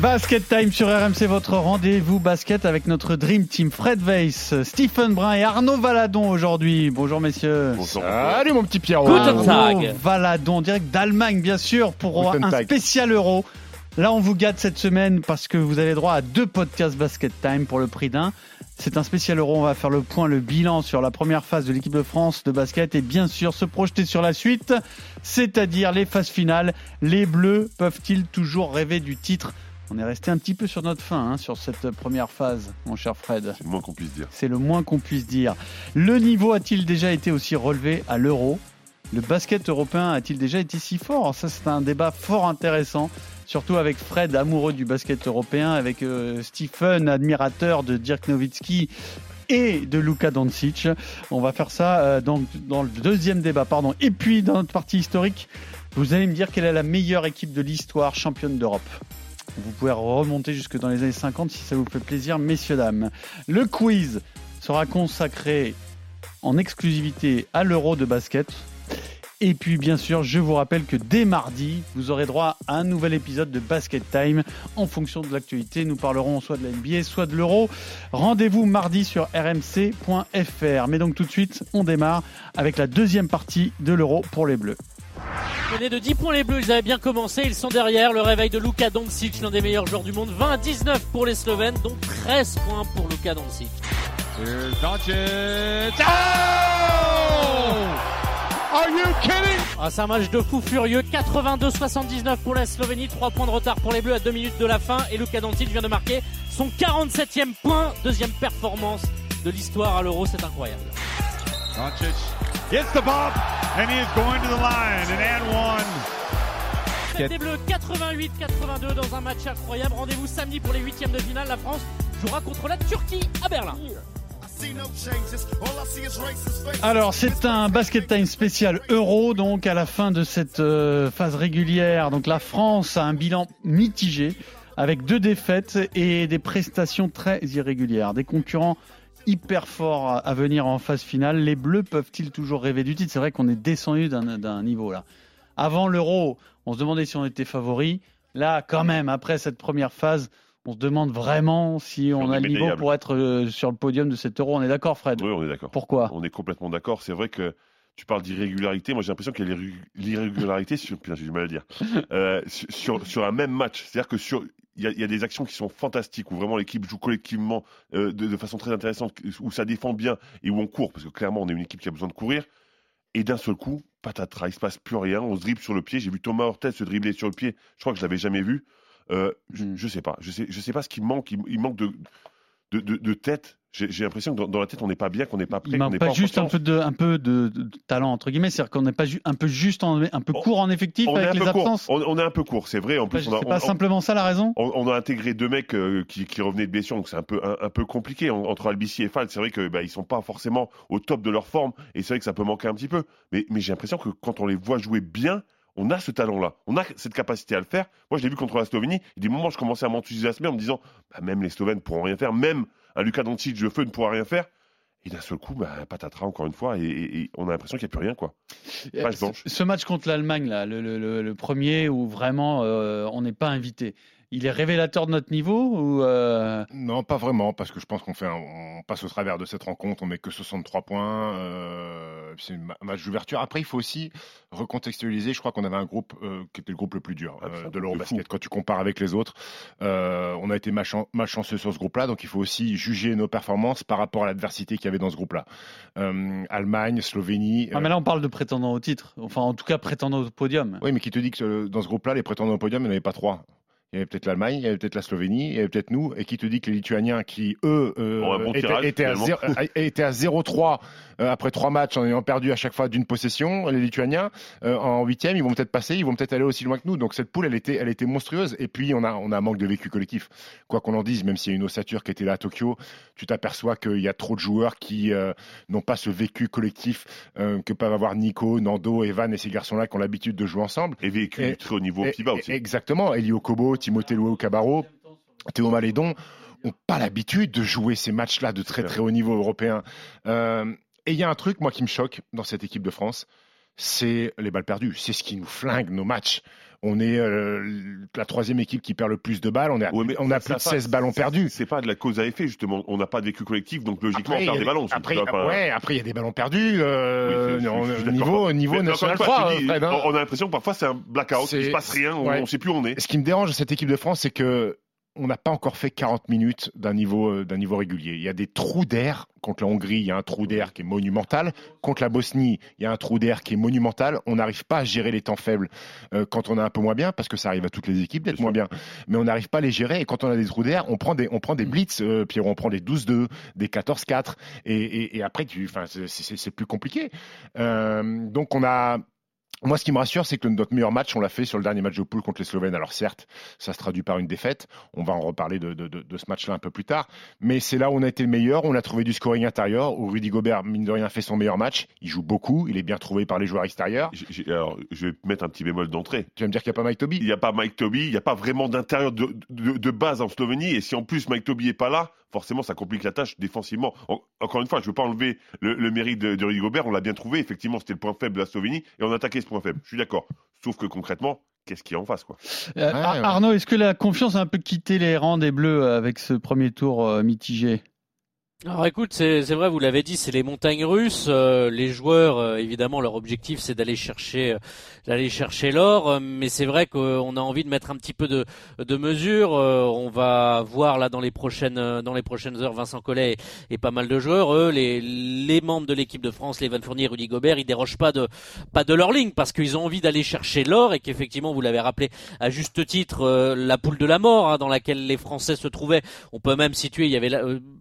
Basket Time sur RMC, votre rendez-vous basket avec notre Dream Team. Fred Weiss, Stephen Brun et Arnaud Valadon aujourd'hui. Bonjour messieurs. Salut mon petit Pierrot. Arnaud Valadon, direct d'Allemagne bien sûr, pour Guten un Tag. spécial euro. Là, on vous gâte cette semaine parce que vous avez droit à deux podcasts Basket Time pour le prix d'un. C'est un spécial euro. On va faire le point, le bilan sur la première phase de l'équipe de France de basket et bien sûr se projeter sur la suite, c'est-à-dire les phases finales. Les Bleus peuvent-ils toujours rêver du titre On est resté un petit peu sur notre fin hein, sur cette première phase, mon cher Fred. C'est le moins qu'on puisse dire. C'est le moins qu'on puisse dire. Le niveau a-t-il déjà été aussi relevé à l'euro? Le basket européen a-t-il déjà été si fort? Ça, c'est un débat fort intéressant, surtout avec Fred, amoureux du basket européen, avec euh, Stephen, admirateur de Dirk Nowitzki et de Luka Doncic. On va faire ça euh, dans, dans le deuxième débat, pardon. Et puis, dans notre partie historique, vous allez me dire quelle est la meilleure équipe de l'histoire championne d'Europe? Vous pouvez remonter jusque dans les années 50 si ça vous fait plaisir, messieurs, dames. Le quiz sera consacré en exclusivité à l'euro de basket. Et puis bien sûr, je vous rappelle que dès mardi, vous aurez droit à un nouvel épisode de Basket Time. En fonction de l'actualité, nous parlerons soit de la NBA, soit de l'euro. Rendez-vous mardi sur rmc.fr. Mais donc tout de suite, on démarre avec la deuxième partie de l'euro pour les Bleus. Menés de 10 points les Bleus, ils avaient bien commencé, ils sont derrière. Le réveil de Luka Doncic, l'un des meilleurs joueurs du monde. 20 à 19 pour les Slovènes, donc 13 points pour Luka Doncic. Ah, c'est un match de fou furieux. 82-79 pour la Slovénie, 3 points de retard pour les Bleus à 2 minutes de la fin. Et Luka Doncic vient de marquer son 47e point, deuxième performance de l'histoire à l'Euro, c'est incroyable. Gets the bump, and he is going to the line. And and one. Des Bleus 88-82 dans un match incroyable. Rendez-vous samedi pour les huitièmes de finale. La France jouera contre la Turquie à Berlin. Alors, c'est un Basket Time spécial Euro, donc à la fin de cette euh, phase régulière. Donc, la France a un bilan mitigé avec deux défaites et des prestations très irrégulières. Des concurrents hyper forts à- venir en phase finale. Les Bleus peuvent-ils toujours rêver du titre? C'est vrai qu'on est descendu d'un niveau là. Avant l'Euro, on se demandait si on était favori. Là, quand même, après cette première phase, on se demande vraiment si on on a le niveau pour être euh, sur le podium de cet Euro. On est d'accord, Fred? Oui, on est d'accord. Pourquoi? On est complètement d'accord. C'est vrai que tu parles d'irrégularité. Moi, j'ai l'impression qu'il y a l'irré- l'irrégularité sur, putain, j'ai du mal à dire, Euh, sur, un même match. C'est-à-dire que sur, y, a, il y a des actions qui sont fantastiques, où vraiment l'équipe joue collectivement euh, de, de façon très intéressante, où ça défend bien et où on court, parce que clairement, on est une équipe qui a besoin de courir. Et d'un seul coup, patatras, il se passe plus rien. On se dribble sur le pied. J'ai vu Thomas Ortez se dribbler sur le pied. Je crois que je l'avais jamais vu. Euh, je, Mm. je sais pas. Je sais, je sais pas ce qui manque. Il, il manque de, de, de, de tête. J'ai l'impression que dans, dans la tête, on n'est pas bien, qu'on n'est pas prêt. Il n'est pas en juste un peu de, un peu de, de talent entre guillemets, c'est-à-dire qu'on n'est pas un peu juste, en, un peu On- court en effectif On avec les absences. On, on est un peu court, c'est vrai. En plus, on a, c'est on- pas on- simplement ça la raison. on- on a intégré deux mecs euh, qui, qui revenaient de blessure, donc c'est un peu un, un peu compliqué En- entre Albici et Fall. C'est vrai que bah, ils sont pas forcément au top de leur forme, et c'est vrai que ça peut manquer un petit peu. Mais, mais j'ai l'impression que quand on les voit jouer bien, on a ce talent-là, on a cette capacité à le faire. Moi, je l'ai vu contre la Slovénie. Des moments, je commençais à m'enthousiasmer en me disant, bah, même les Slovènes pourront rien faire, même un Lucas Doncic de feu ne pourra rien faire. Et d'un seul coup, bah, patatras encore une fois, et, et- et on a l'impression qu'il n'y a plus rien, quoi. Page Ce-. Ce match contre l'Allemagne, là, le, le- le- le premier où vraiment euh, on n'est pas invité, il est révélateur de notre niveau ou euh, Non, pas vraiment, parce que je pense qu'on fait, un- on passe au travers de cette rencontre, on met que 63 points. euh, c'est un match d'ouverture. Après, il faut aussi recontextualiser. Je crois qu'on avait un groupe euh, qui était le groupe le plus dur euh, de l'Eurobasket. Quand tu compares avec les autres, euh, on a été malchan- malchanceux sur ce groupe-là, donc il faut aussi juger nos performances par rapport à l'adversité qu'il y avait dans ce groupe-là. Euh, Allemagne, Slovénie. ah, euh, mais là on parle de prétendants au titre, enfin en tout cas prétendants au podium. Oui, mais qui te dit que euh, dans ce groupe-là, les prétendants au podium, il n'y en avait pas trois. Il y avait peut-être l'Allemagne, il y avait peut-être la Slovénie, il y avait peut-être nous, et qui te dit que les Lituaniens, qui eux euh, bon étaient, tirage, étaient à finalement. zéro- euh, étaient à 0-3 euh, après trois matchs en ayant perdu à chaque fois d'une possession, les Lituaniens euh, en huitième, ils vont peut-être passer, ils vont peut-être aller aussi loin que nous. Donc cette poule, elle était, elle était monstrueuse. Et puis on a, on a un manque de vécu collectif. Quoi qu'on en dise, même s'il y a une ossature qui était là à Tokyo, tu t'aperçois qu'il y a trop de joueurs qui n'ont pas ce vécu collectif que peuvent avoir Nico, Nando, Evan et ces garçons-là qui ont l'habitude de jouer ensemble. Et vécu Et- très haut niveau Et- FIBA aussi. Exactement. Elio Kobo, Timothée Loué Cabarro, Théo Malédon ont pas l'habitude de jouer ces matchs-là de très très haut niveau européen. Euh, et il y a un truc, moi, qui me choque dans cette équipe de France, c'est les balles perdues. C'est ce qui nous flingue nos matchs. On est euh, la troisième équipe qui perd le plus de balles. On, est à- Ouais, mais on a plus de ça- 16 ballons perdus. C'est pas de la cause à effet, justement. On n'a pas de vécu collectif, donc logiquement, Après, on perd des a- ballons. Après, pas- ouais, après, il y a des ballons perdus. euh, Oui, je- je- on- je suis d'accord. niveau niveau Mais national une fois, 3, je te dis, Fred, hein. on a l'impression que parfois c'est un blackout, il C'est- se passe rien, on, ouais. on sait plus où on est. Ce qui me dérange de cette équipe de France, c'est que on n'a pas encore fait 40 minutes d'un niveau, euh, d'un niveau régulier. Il y a des trous d'air. Contre la Hongrie, il y a un trou d'air qui est monumental. Contre la Bosnie, il y a un trou d'air qui est monumental. On n'arrive pas à gérer les temps faibles euh, quand on est un peu moins bien, parce que ça arrive à toutes les équipes d'être moins bien. Mais on n'arrive pas à les gérer. Et quand on a des trous d'air, on prend des, on prend des blitz, euh, Pierrot, on prend des 12-2, des 14-4. Et, et- et après, c'est- plus compliqué. Euh, donc on a. Moi, ce qui me rassure, c'est que notre meilleur match, on l'a fait sur le dernier match de poule contre les Slovènes. Alors certes, ça se traduit par une défaite. On va en reparler de, de- de- de ce match-là un peu plus tard. Mais c'est là où on a été le meilleur. On a trouvé du scoring intérieur, où Rudy Gobert, mine de rien, fait son meilleur match. Il joue beaucoup. Il est bien trouvé par les joueurs extérieurs. Alors, je vais mettre un petit bémol d'entrée. Tu vas me dire qu'il n'y a pas Mike Toby? Il n'y a pas Mike Toby, il n'y a pas vraiment d'intérieur de, base en Slovénie. Et si en plus Mike Toby est pas là, forcément ça complique la tâche défensivement. En- encore une fois, je ne veux pas enlever le, le mérite de, Rudy Gobert, on l'a bien trouvé. Effectivement, c'était le point faible de la Slovénie et on a attaqué ce point faible. Je suis d'accord. Sauf que concrètement, qu'est-ce qu'il y a en face quoi? Euh, Ouais, Ar- ouais. Arnaud, est-ce que la confiance a un peu quitté les rangs des Bleus euh, avec ce premier tour euh, mitigé? Alors écoute, c'est vrai, vous l'avez dit, c'est les montagnes russes. Euh, les joueurs, euh, évidemment, leur objectif, c'est d'aller chercher, euh, d'aller chercher l'or. Euh, mais c'est vrai qu'on a envie de mettre un petit peu de, de mesure. Euh, on va voir là dans les prochaines, euh, dans les prochaines heures, Vincent Collet et, pas mal de joueurs. Eux, les, les membres de l'équipe de France, les Van Fournier, Rudy Gobert, ils dérogent pas de, pas de leur ligne parce qu'ils ont envie d'aller chercher l'or et qu'effectivement, vous l'avez rappelé à juste titre, la poule de la mort hein, dans laquelle les Français se trouvaient. On peut même situer, il y avait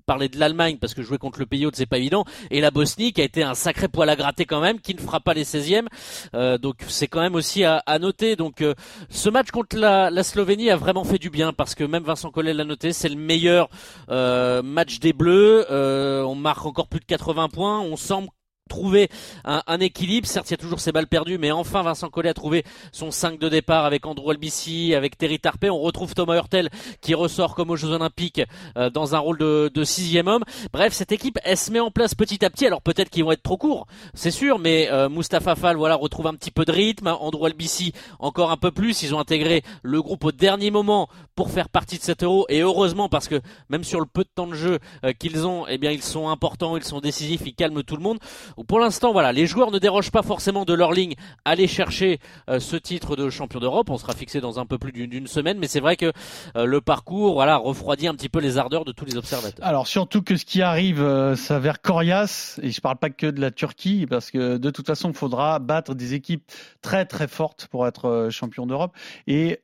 parlé de l'Allemagne parce que jouer contre le pays hôte c'est pas évident. Et la Bosnie qui a été un sacré poil à gratter quand même qui ne fera pas les 16e Euh, donc c'est quand même aussi à, noter. Donc euh, ce match contre la, la Slovénie a vraiment fait du bien parce que même Vincent Collet l'a noté c'est le meilleur euh, match des Bleus. On marque encore plus de 80 points. On semble trouver un, équilibre. Certes, il y a toujours ces balles perdues, mais enfin, Vincent Collet a trouvé son 5 de départ avec Andrew Albici, avec Terry Tarpey. On retrouve Thomas Hurtel qui ressort comme aux Jeux Olympiques euh, dans un rôle de, de sixième homme. Bref, cette équipe, elle se met en place petit à petit. Alors peut-être qu'ils vont être trop courts, c'est sûr, mais euh, Mustapha Fall, voilà, retrouve un petit peu de rythme. Andrew Albici, encore un peu plus. Ils ont intégré le groupe au dernier moment pour faire partie de cet euro. Et heureusement, parce que même sur le peu de temps de jeu euh, qu'ils ont, eh bien, ils sont importants, ils sont décisifs, ils calment tout le monde. Pour l'instant, voilà, les joueurs ne dérogent pas forcément de leur ligne. Aller chercher euh, ce titre de champion d'Europe, on sera fixé dans un peu plus d'une semaine, mais c'est vrai que euh, le parcours, voilà, refroidit un petit peu les ardeurs de tous les observateurs. Alors surtout que ce qui arrive euh, s'avère coriace, et je parle pas que de la Turquie, parce que de toute façon, il faudra battre des équipes très très fortes pour être champion d'Europe. Et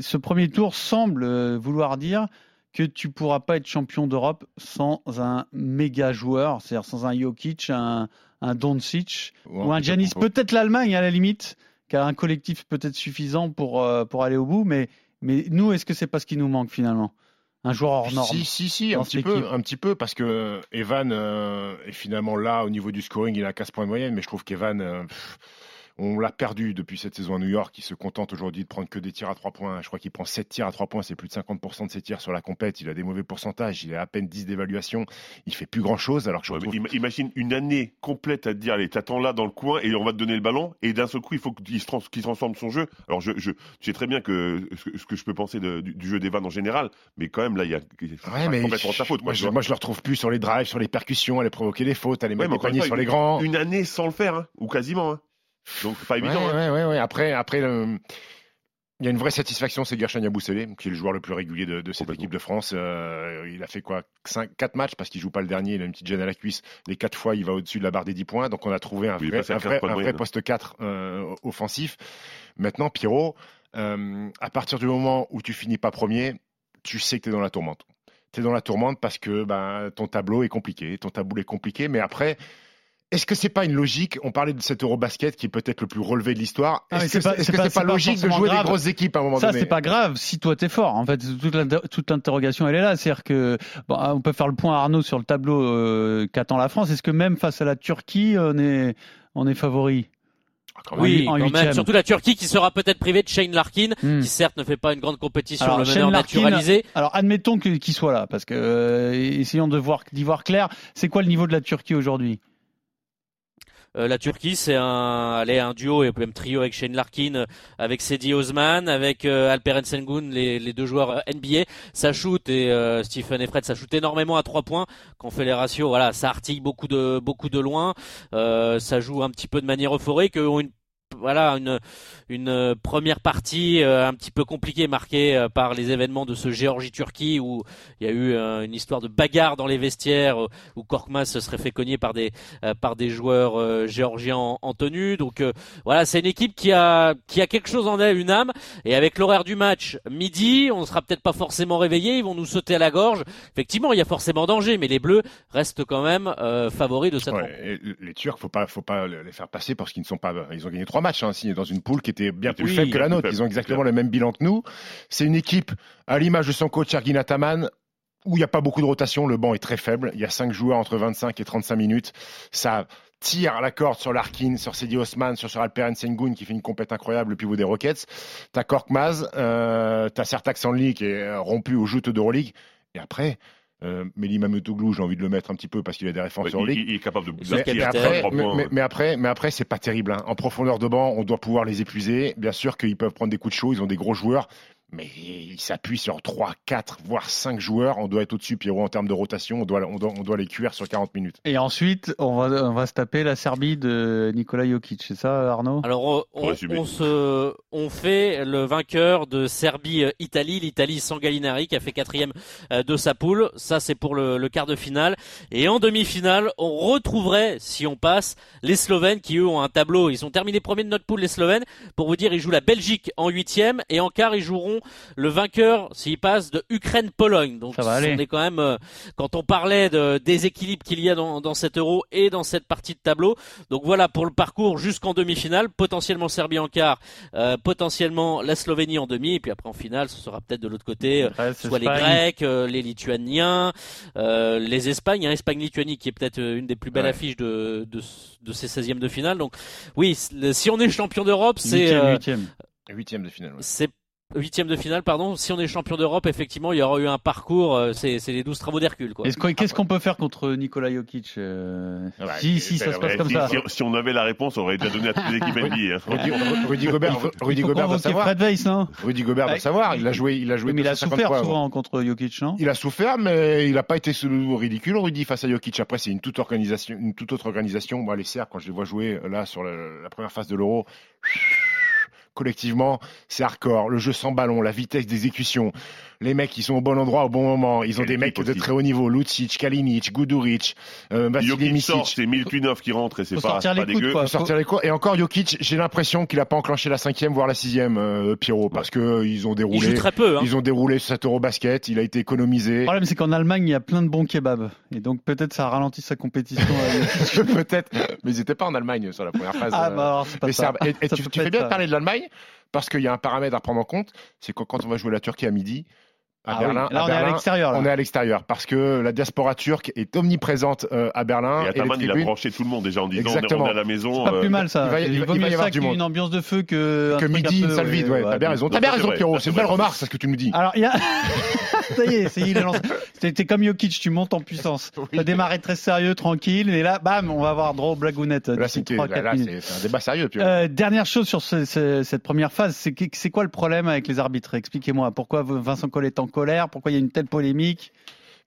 ce premier tour semble vouloir dire que tu pourras pas être champion d'Europe sans un méga joueur, c'est-à-dire sans un Jokic, un, un Doncic ou un Giannis. Peut-être l'Allemagne à la limite, qui a un collectif peut-être suffisant pour, euh, pour aller au bout, mais, mais nous, est-ce que c'est pas ce qui nous manque finalement? Un joueur hors norme Si, si, si, un petit, peu, équipe. un petit peu, parce que Evan euh, est finalement là au niveau du scoring, il a 15 points de moyenne, mais je trouve qu'Evan, euh, on l'a perdu depuis cette saison à New York. Il se contente aujourd'hui de prendre que des tirs à 3 points. Je crois qu'il prend 7 tirs à 3 points, c'est plus de 50% de ses tirs sur la compète. Il a des mauvais pourcentages, il a à peine 10 d'évaluation. Il fait plus grand chose, alors que je Ouais, imagine une année complète à te dire allez t'attends là dans le coin et on va te donner le ballon et d'un seul coup il faut qu'il se trans- transforme son jeu alors je, je tu sais très bien que ce, que je peux penser de- du, du jeu d'Evan en général mais quand même là il y a Ouais, mais complètement ta faute moi, je, moi, je le retrouve plus sur les drives, sur les percussions, à aller provoquer les fautes, à Ouais, mettre des paniers fois, sur les grands. une année sans le faire hein, ou quasiment hein. Donc pas Ouais, évident hein. ouais, ouais, ouais. Après, après le- il y a une vraie satisfaction, c'est Gershon Yabusele, qui est le joueur le plus régulier de, de cette équipe de France. Euh, il a fait quoi? 5, 4 matchs parce qu'il joue pas le dernier, il a une petite gêne à la cuisse. Les 4 fois, il va au-dessus de la barre des 10 points. Donc on a trouvé un vrai, un 15 vrai- un moyenne. poste 4 euh, offensif. Maintenant, Pierrot, euh, à partir du moment où tu finis pas premier, tu sais que tu es dans la tourmente. Tu es dans la tourmente parce que ben, ton tableau est compliqué. Ton tableau est compliqué, mais après, est-ce que c'est pas une logique On parlait de cet Eurobasket qui est peut-être le plus relevé de l'histoire. Ah, Est-ce c'est que pas- c'est c'est -ce pas- pas pas logique de jouer grave. des grosses équipes à un moment Ça, donné c'est pas grave si toi t'es fort. En fait, toute l'inter- toute l'interrogation, elle est là. C'est-à-dire que bon, on peut faire le point à Arnaud sur le tableau euh, qu'attend la France. Est-ce que même face à la Turquie, on est, on est favori? Ah. Oui, en quand même. Surtout la Turquie qui sera peut-être privée de Shane Larkin, Hmm. qui certes ne fait pas une grande compétition, Alors, le meneur Larkin, naturalisé. Alors, admettons que- qu'il soit là, parce que euh, essayons de voir, d'y voir clair. C'est quoi le niveau de la Turquie aujourd'hui? La Turquie, c'est un, allez, un duo et même trio avec Shane Larkin, euh, avec Sedi Osman, avec euh, Alperen Sengun, les, les deux joueurs euh, NBA. Ça shoot et euh, Stephen et Fred, ça shoot énormément à trois points. Quand on fait les ratios, voilà, ça artille beaucoup de beaucoup de loin. Euh, ça joue un petit peu de manière euphorique. Eux ont une voilà une une euh, première partie euh, un petit peu compliquée marquée euh, par les événements de ce Géorgie-Turquie où il y a eu euh, une histoire de bagarre dans les vestiaires où Korkmaz se serait fait cogner par des euh, par des joueurs euh, géorgiens en, en tenue. Donc euh, voilà, c'est une équipe qui a qui a quelque chose en elle, une âme. Et avec l'horaire du match midi, on ne sera peut-être pas forcément réveillé. Ils vont nous sauter à la gorge. Effectivement, il y a forcément danger, mais les Bleus restent quand même euh, favoris de cette. Ouais, les Turcs, faut pas, faut pas les faire passer parce qu'ils ne sont pas. Ils ont gagné trois matchs, hein, signés dans une poule qui était bien plus faible que la nôtre. Ils ont exactement le même bilan que nous. C'est une équipe à l'image de son coach Ergin Ataman où il n'y a pas beaucoup de rotation. Le banc est très faible. Il y a cinq joueurs entre 25 et 35 minutes. Ça tire à la corde sur Larkin, sur Sedi Osman, sur, sur Alperen Sengun qui fait une compète incroyable, le pivot des Rockets. T'as Korkmaz, euh, t'as Sertac Sanli qui est euh, rompu aux joutes d'Euroleague. Et après, euh, Meli Mametoglou, j'ai envie de le mettre un petit peu parce qu'il a des références Ouais, Euroleague. il, il est capable de Mais- Mais, mais après, mais, mais- mais après, mais après, c'est pas terrible. hein. En profondeur de banc, on doit pouvoir les épuiser. Bien sûr qu'ils peuvent prendre des coups de chaud, ils ont des gros joueurs, mais ils s'appuient sur 3, 4, voire 5 joueurs. On doit être au-dessus, Pierrot, en termes de rotation. On doit, on doit, on doit les cuire sur 40 minutes. Et ensuite, on va, on va se taper la Serbie de Nikola Jokic. C'est ça, Arnaud? Alors on, on, se, on fait le vainqueur de Serbie-Italie, l'Italie sans Gallinari qui a fait quatrième euh, de sa poule. Ça c'est pour le, le quart de finale. Et en demi-finale, on retrouverait, si on passe, les Slovènes qui eux ont un tableau. Ils sont terminés premiers de notre poule, les Slovènes. Pour vous dire, ils jouent la Belgique en huitième et en quart ils joueront le vainqueur s'il passe de Ukraine-Pologne. Donc Ça va on aller. est quand même, euh, quand on parlait de déséquilibre qu'il y a dans, dans cet euro et dans cette partie de tableau. Donc voilà pour le parcours jusqu'en demi-finale, potentiellement Serbie en quart, euh, potentiellement la Slovénie en demi, et puis après en finale, ce sera peut-être de l'autre côté, euh, soit les. Grecs, euh, les Lituaniens, euh, les Espagnes, hein, Espagne-Lituanie qui est peut-être une des plus belles Ouais. affiches de, de, de ces 16e de finale. Donc oui, si on est champion d'Europe, c'est Huitième, euh, huitième. Huitième de finale. ouais. c'est huitième de finale, pardon. Si on est champion d'Europe, effectivement, il y aura eu un parcours. euh, c'est c'est les 12 travaux d'Hercule, quoi. Est-ce qu'on- Qu'est-ce qu'on peut faire contre Nikola Jokic euh, Ouais, Si, si, ça se passe Ouais, comme si, ça. si- si on avait la réponse, on aurait déjà donné à toutes les équipes NBA. hein. Rudy, Rudy Gobert, Rudy Il faut Gobert doit savoir. Fred Weiss, non Rudy Gobert doit savoir. Il a joué, il a joué. Mais il a 250 souffert fois souvent contre Jokic, non? Il a souffert, mais il n'a pas été sous le ridicule, Rudy, face à Jokic. Après, c'est une toute organisation, une toute autre organisation. Moi, les Serbes, quand je les vois jouer là sur la, la première phase de l'Euro, collectivement, c'est hardcore. Le jeu sans ballon, la vitesse d'exécution. Les mecs, ils sont au bon endroit au bon moment. Ils ont des mecs de très haut niveau. Lucic, Kalinic, Guduric, euh, Micic. c'est Milutvinov qui rentre et c'est pas, pas dégueu. quoi. Faut sortir les cours. Et encore Jokic, j'ai l'impression qu'il a pas enclenché la cinquième, voire la sixième, euh, Pierrot, parce que euh, ils ont Il joue déroulé. très peu. Hein. Ils ont déroulé sur cet Eurobasket. Il a été économisé. Le problème, c'est qu'en Allemagne, il y a plein de bons kebabs. Et donc, peut-être ça ralentit sa compétition. Peut-être, mais ils n'étaient pas en Allemagne sur la première phase. ah, euh, bah alors, c'est pas ça. Et, et Ça tu, peut tu fais être bien de parler de l'Allemagne parce qu'il y a un paramètre à prendre en compte, c'est que quand on va jouer la Turquie à midi, à Ah oui, Berlin, Là, à on est à l'extérieur. on est à l'extérieur parce que la diaspora turque est omniprésente euh, à Berlin. Et et Ataman, il a branché tout le monde déjà en disant Exactement. on est à la maison. C'est pas euh, plus mal ça. il va y- Il, il va- vaut il mieux y avoir ça du monde. ambiance de feu que. midi, peu, une salle vide, ouais, t'as bien raison. T'as bien ça, c'est raison, Pierrot, ça, c'est c'est une belle remarque, c'est ce que tu nous dis. Alors, il y a. ça y est, ça y est, il est lancé. T'es t'es comme Jokic, tu montes en puissance. T'as démarré très sérieux, tranquille, et là, bam, on va avoir droit aux blagounettes. Là, d'ici c'était- 3, là, 4 là, minutes. c'est c'est un débat sérieux. Euh, dernière chose sur ce- ce- cette première phase, c'est c'est quoi le problème avec les arbitres? Expliquez-moi. Pourquoi Vincent Collet est en colère Pourquoi il y a une telle polémique?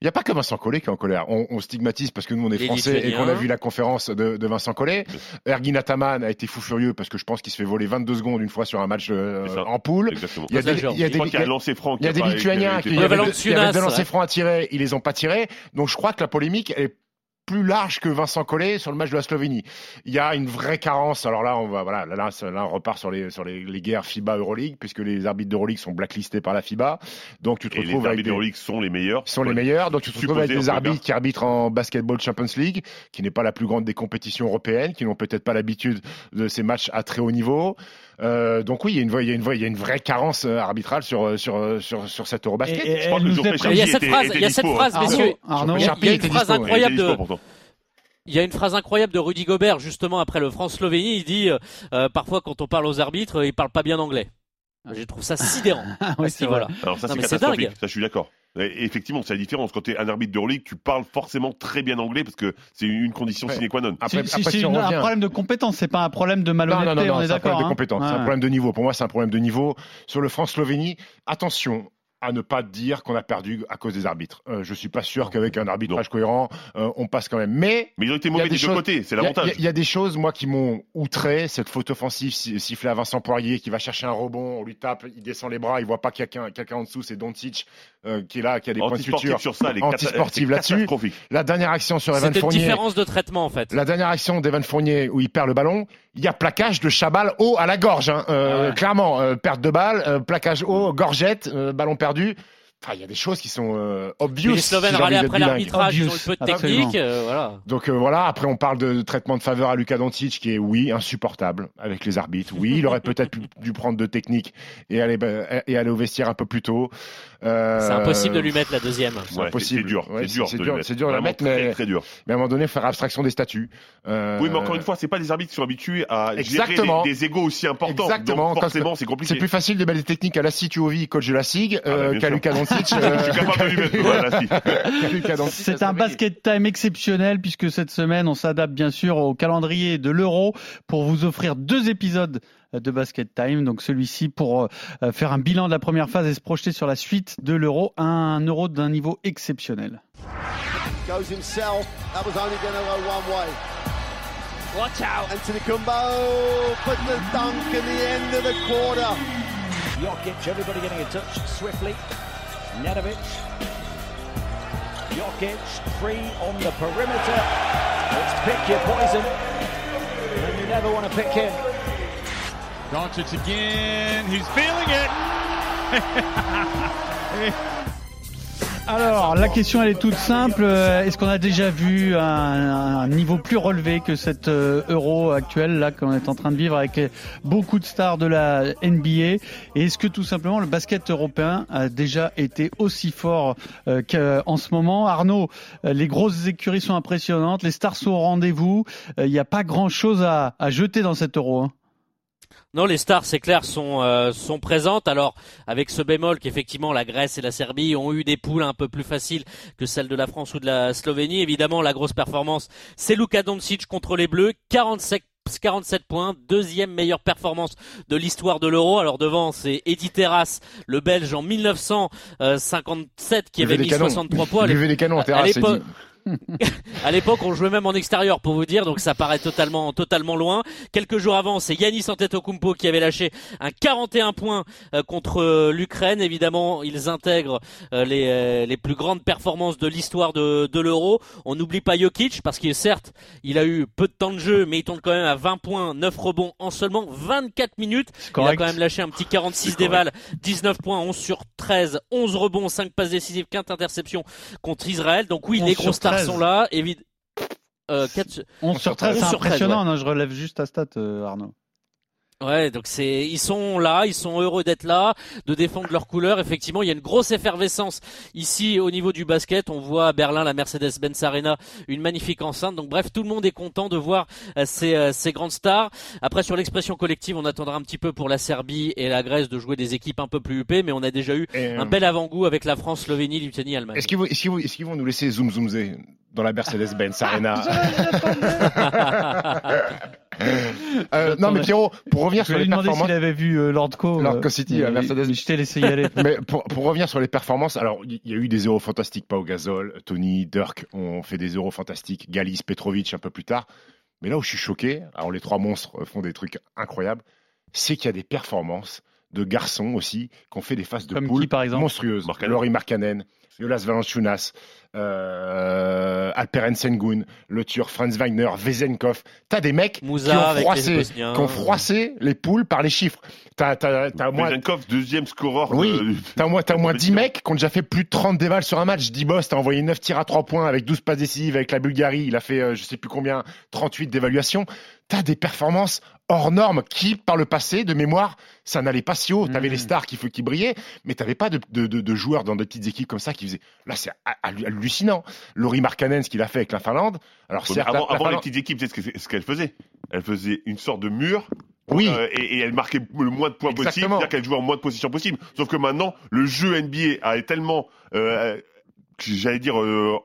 Il n'y a pas que Vincent Collet qui est en colère. On, on stigmatise parce que nous, on est Les français et qu'on a vu la conférence de, de Vincent Collet. Ergin Ataman a été fou furieux parce que je pense qu'il se fait voler 22 secondes une fois sur un match euh, en poule. Exactement. Il y a des, il y a des, y lancé franc. il y a qui des pas- Lituaniens qui qui a il y été avait, Ouais, de- il y avait des lancers francs à tirer, ils les ont pas tirés. Donc je crois que la polémique elle est plus large que Vincent Collet sur le match de la Slovénie. Il y a une vraie carence. Alors là, on va voilà, là, là, là, on repart sur les sur les, les guerres FIBA Euroleague puisque les arbitres d'Euroleague sont blacklistés par la FIBA. Donc tu te Et les retrouves avec arbitres d'Euroleague sont les meilleurs. sont les meilleurs. Donc tu te retrouves avec des arbitres qui arbitrent en basketball Champions League, qui n'est pas la plus grande des compétitions européennes, qui n'ont peut-être pas l'habitude de ces matchs à très haut niveau. Euh, donc oui, il y a une vraie, il y a une vraie, il y a une vraie carence euh, arbitrale sur euh, sur sur sur cette Eurobasket. Et- et Je crois elle que nous Geoffrey est Il y a cette était- phrase, était il y a cette dispo, phrase, hein. messieurs. Arnaud, Il y a, il y a une phrase dispo, incroyable de, pourtant. il y a une phrase incroyable de Rudy Gobert justement après le France-Slovénie. Il dit euh, parfois quand on parle aux arbitres, ils parlent pas bien anglais. Je trouve ça sidérant. Ah oui, ce c'est. Alors ça, Non, c'est mais c'est catastrophique. dingue. Ça, je suis d'accord. Et effectivement, c'est la différence. Quand tu es un arbitre d'Euroleague, tu parles forcément très bien anglais parce que c'est une condition Ouais. sine qua non. Après, Si- si- après, si on un revient- problème de compétence, c'est pas un problème de Non, malhonnêteté, non, non, non, on est c'est un problème de hein. compétence, c'est un problème de niveau. Pour moi, c'est un problème de niveau. Sur le France-Slovénie, attention à ne pas dire qu'on a perdu à cause des arbitres. Euh, je suis pas sûr qu'avec un arbitrage cohérent, euh, on passe quand même. Mais Mais ils ont été Il y a mauvais des des deux choses- côtés, c'est il y a- l'avantage. Il y, a- il y a des choses, moi, qui m'ont outré. Cette faute offensive si- sifflée à Vincent Poirier, qui va chercher un rebond, on lui tape, il descend les bras, il voit pas qu'il y a quelqu'un quelqu'un en dessous, c'est Doncic euh, qui est là, qui a des points de suture. sur ça, les Anti-sportif là-dessus. La dernière action sur Evan C'était une Fournier. différence de traitement en fait. La dernière action d'Evan Fournier où il perd le ballon, il y a plaquage de Chabal haut à la gorge. hein. Euh, Ah ouais. Clairement, euh, perte de balle, euh, plaquage haut, gorgette, euh, ballon perdu. Enfin, il y a des choses qui sont euh, obvious. les Slovènes râlaient après l'arbitrage, ils ont Obvious, peu de technique. euh, voilà. Donc euh, voilà, après on parle de traitement de faveur à Luka Doncic qui est oui insupportable avec les arbitres. Oui, il aurait peut-être dû prendre de technique et aller bah, et aller au vestiaire un peu plus tôt. Euh, C'est impossible de lui mettre la deuxième. c'est Ouais, impossible. C'est dur, Ouais, c'est dur. c'est de dur, le mettre. c'est dur de la mettre, très, mais, très dur. mais à un moment donné faire abstraction des statuts. Euh, Oui, mais encore une fois, c'est pas des arbitres qui sont habitués à Exactement. gérer des, des égos aussi importants. Exactement. Donc forcément, c'est compliqué. c'est plus facile de mettre des techniques à la Situovi, coach de la SIG, Ah bah, euh, qu'à. Luka Doncic. Je suis capable de lui mettre. C'est un basket time exceptionnel puisque cette semaine on s'adapte bien sûr au calendrier de l'Euro pour vous offrir deux épisodes de basket time. Donc celui-ci pour euh, faire un bilan de la première phase et se projeter sur la suite de l'Euro, un Euro d'un niveau exceptionnel. goes himself. That was only going to go one way. Watch out. Anthony Kumbo put the dunk in the end of the quarter. Jokic, everybody getting a touch swiftly. Nedovic. Jokic, free on the perimeter. Let's pick your poison. And you never want to pick him. Alors la question elle est toute simple. Euh, Est-ce qu'on a déjà vu un, niveau plus relevé que cet euh, Euro actuel là qu'on est en train de vivre avec beaucoup de stars de la NBA Et est-ce que tout simplement le basket européen a déjà été aussi fort euh, qu'en ce moment? Arnaud, euh, les grosses écuries sont impressionnantes, les stars sont au rendez-vous. Il n'y a pas grand chose à, à jeter dans cet Euro. hein. Non, les stars, c'est clair, sont euh, sont présentes. Alors, avec ce bémol qu'effectivement la Grèce et la Serbie ont eu des poules un peu plus faciles que celles de la France ou de la Slovénie. Évidemment, la grosse performance, c'est Luka Doncic contre les Bleus, 47 47 points, deuxième meilleure performance de l'histoire de l'Euro. Alors devant, c'est Eddie Terrasse, le Belge en 1957 qui avait mis canons. 63 points. Buvez des canons à l'époque-. À l'époque, on jouait même en extérieur pour vous dire, donc ça paraît totalement, totalement loin. Quelques jours avant, c'est Yanis Antetokounmpo qui avait lâché un 41 points euh, contre euh, l'Ukraine. Évidemment, ils intègrent euh, les, les plus grandes performances de l'histoire de, de l'Euro. On n'oublie pas Jokic parce qu'il certes, il a eu peu de temps de jeu, mais il tourne quand même à 20 points, 9 rebonds en seulement 24 minutes. Il a quand même lâché un petit 46 C'est déval, 19 points, 11 sur 13, 11 rebonds, 5 passes décisives, 4 interceptions contre Israël. Donc oui, 11 les grosses stars 13. sont là. Évid- euh, 4 11 sur 13, 11 c'est sur 13, impressionnant. non, je relève juste ta stat, euh, Arnaud. Ouais, donc c'est ils sont là, ils sont heureux d'être là, de défendre leurs couleurs. Effectivement, il y a une grosse effervescence ici au niveau du basket. On voit à Berlin la Mercedes-Benz Arena, une magnifique enceinte. Donc bref, tout le monde est content de voir euh, ces, euh, ces grandes stars. Après sur l'expression collective, on attendra un petit peu pour la Serbie et la Grèce de jouer des équipes un peu plus huppées, mais on a déjà eu Et, un euh, bel avant-goût avec la France, Slovénie, Lituanie, Allemagne. Est-ce qu'ils vont, est-ce qu'ils vont, est-ce qu'ils vont nous laisser zoom zoomzer dans la Mercedes-Benz Arena Euh, Non, mais Pierrot, pour revenir Je sur les performances. s'il avait vu euh, Lord Co. Lord euh, Co City, Mercedes. Je t'ai laissé y aller. Mais pour, pour revenir sur les performances, alors il y a eu des euros fantastiques, pas au gazole. Tony, Dirk ont fait des euros fantastiques. Galis, Petrovic un peu plus tard. Mais là où je suis choqué, alors les trois monstres font des trucs incroyables, c'est qu'il y a des performances de garçons aussi qui ont fait des phases de Comme poule qui, par exemple? monstrueuses. Markkanen. Laurie Markkanen, Jonas Valanciunas, euh, Alperen Sengun, le Turc Franz Wagner, Vezenkov. T'as des mecs Moussa qui, ont froissé, Bosniens. qui ont froissé les poules par les chiffres. T'as, t'as, t'as au moins, Vezenkov, deuxième scoreur. oui, de- t'as au moins, t'as au moins 10 compétition. mecs qui ont déjà fait plus de 30 déballes sur un match. Dibos, t'as envoyé 9 tirs à 3 points avec 12 passes décisives avec la Bulgarie. Il a fait, euh, je sais plus combien, 38 d'évaluation. T'as des performances hors normes qui, par le passé, de mémoire, ça n'allait pas si haut. T'avais Mhm. les stars qui, qui brillaient, mais t'avais pas de, de, de, de joueurs dans des petites équipes comme ça qui faisaient. Là, c'est ha- hallucinant. Laurie Markkanen, ce qu'il a fait avec la Finlande. Alors, certes, avant, la- la avant les petites équipes, c'est ce que- ce qu'elle faisait. Elle faisait une sorte de mur. Oui. euh, et, et elle marquait le moins de points possible, Exactement. c'est-à-dire qu'elle jouait en moins de position possible. Sauf que maintenant, le jeu NBA a tellement, euh, j'allais dire, euh,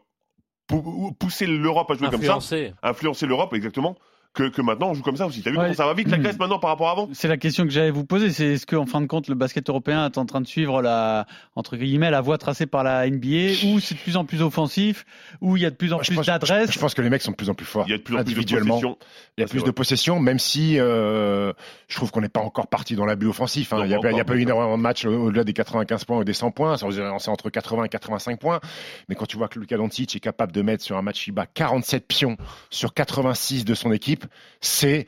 pou- poussé l'Europe à jouer comme ça, Influencé. influencer l'Europe exactement, que, que maintenant on joue comme ça aussi. T'as vu Ouais. comment ça va vite la. Grèce maintenant par rapport à avant C'est la question que j'allais vous poser. C'est est-ce qu'en fin de compte, le basket européen est en train de suivre la, entre guillemets, la voie tracée par la NBA, ou c'est de plus en plus offensif, ou il y a de plus en Moi, je plus d'adresses Je pense que les mecs sont de plus en plus forts. Il y a de plus en plus de possession. Il y a Ça, plus de possession, même si euh, je trouve qu'on n'est pas encore parti dans l'abus offensif. hein. Non, Il n'y a, pas pas- il y a encore, pas eu énormément de matchs au- au-delà des 95 points ou des 100 points. C'est entre 80 et 85 points. Mais quand tu vois que Luka Doncic est capable de mettre sur un match FIBA 47 pions sur 86 de son équipe, c'est...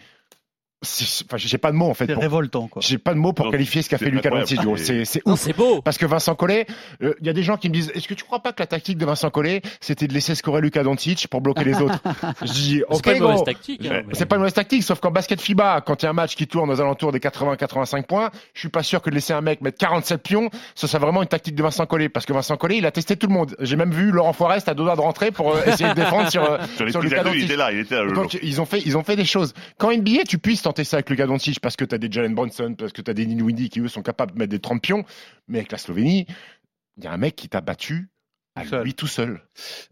c'est- Enfin, j'ai pas de mots en fait. C'est pour- révoltant, quoi. J'ai pas de mots pour Non, qualifier ce qu'a c'est fait. Doncic. gros. Et- C'est c'est ouf. c'est beau. Parce que Vincent Collet, euh, il y a des gens qui me disent est-ce que tu crois pas que la tactique de Vincent Collet, c'était de laisser scorer Luka Doncic pour bloquer les autres? Je dis C'est ok, pas une mauvaise tactique. hein, mais- C'est pas une mauvaise tactique, sauf qu'en basket FIBA, quand il y a un match qui tourne aux alentours des 80-85 points, je suis pas sûr que de laisser un mec mettre 47 pions, ce soit vraiment une tactique de Vincent Collet, parce que Vincent Collet, il a testé tout le monde. J'ai même vu Laurent Forest à deux doigts de rentrer pour euh, essayer de défendre sur, euh, Sur les sur à deux, il Doncic. était là, il était là. Donc, ils ont fait, ils ont fait des choses. Quand NBA, tu puisses tenter ça avec Luka Doncic parce que tu as des Jalen Brunson, parce que tu as des Dinwiddie qui eux sont capables de mettre des 30 pions, mais avec la Slovénie, il y a un mec qui t'a battu à Tout seul. lui tout seul.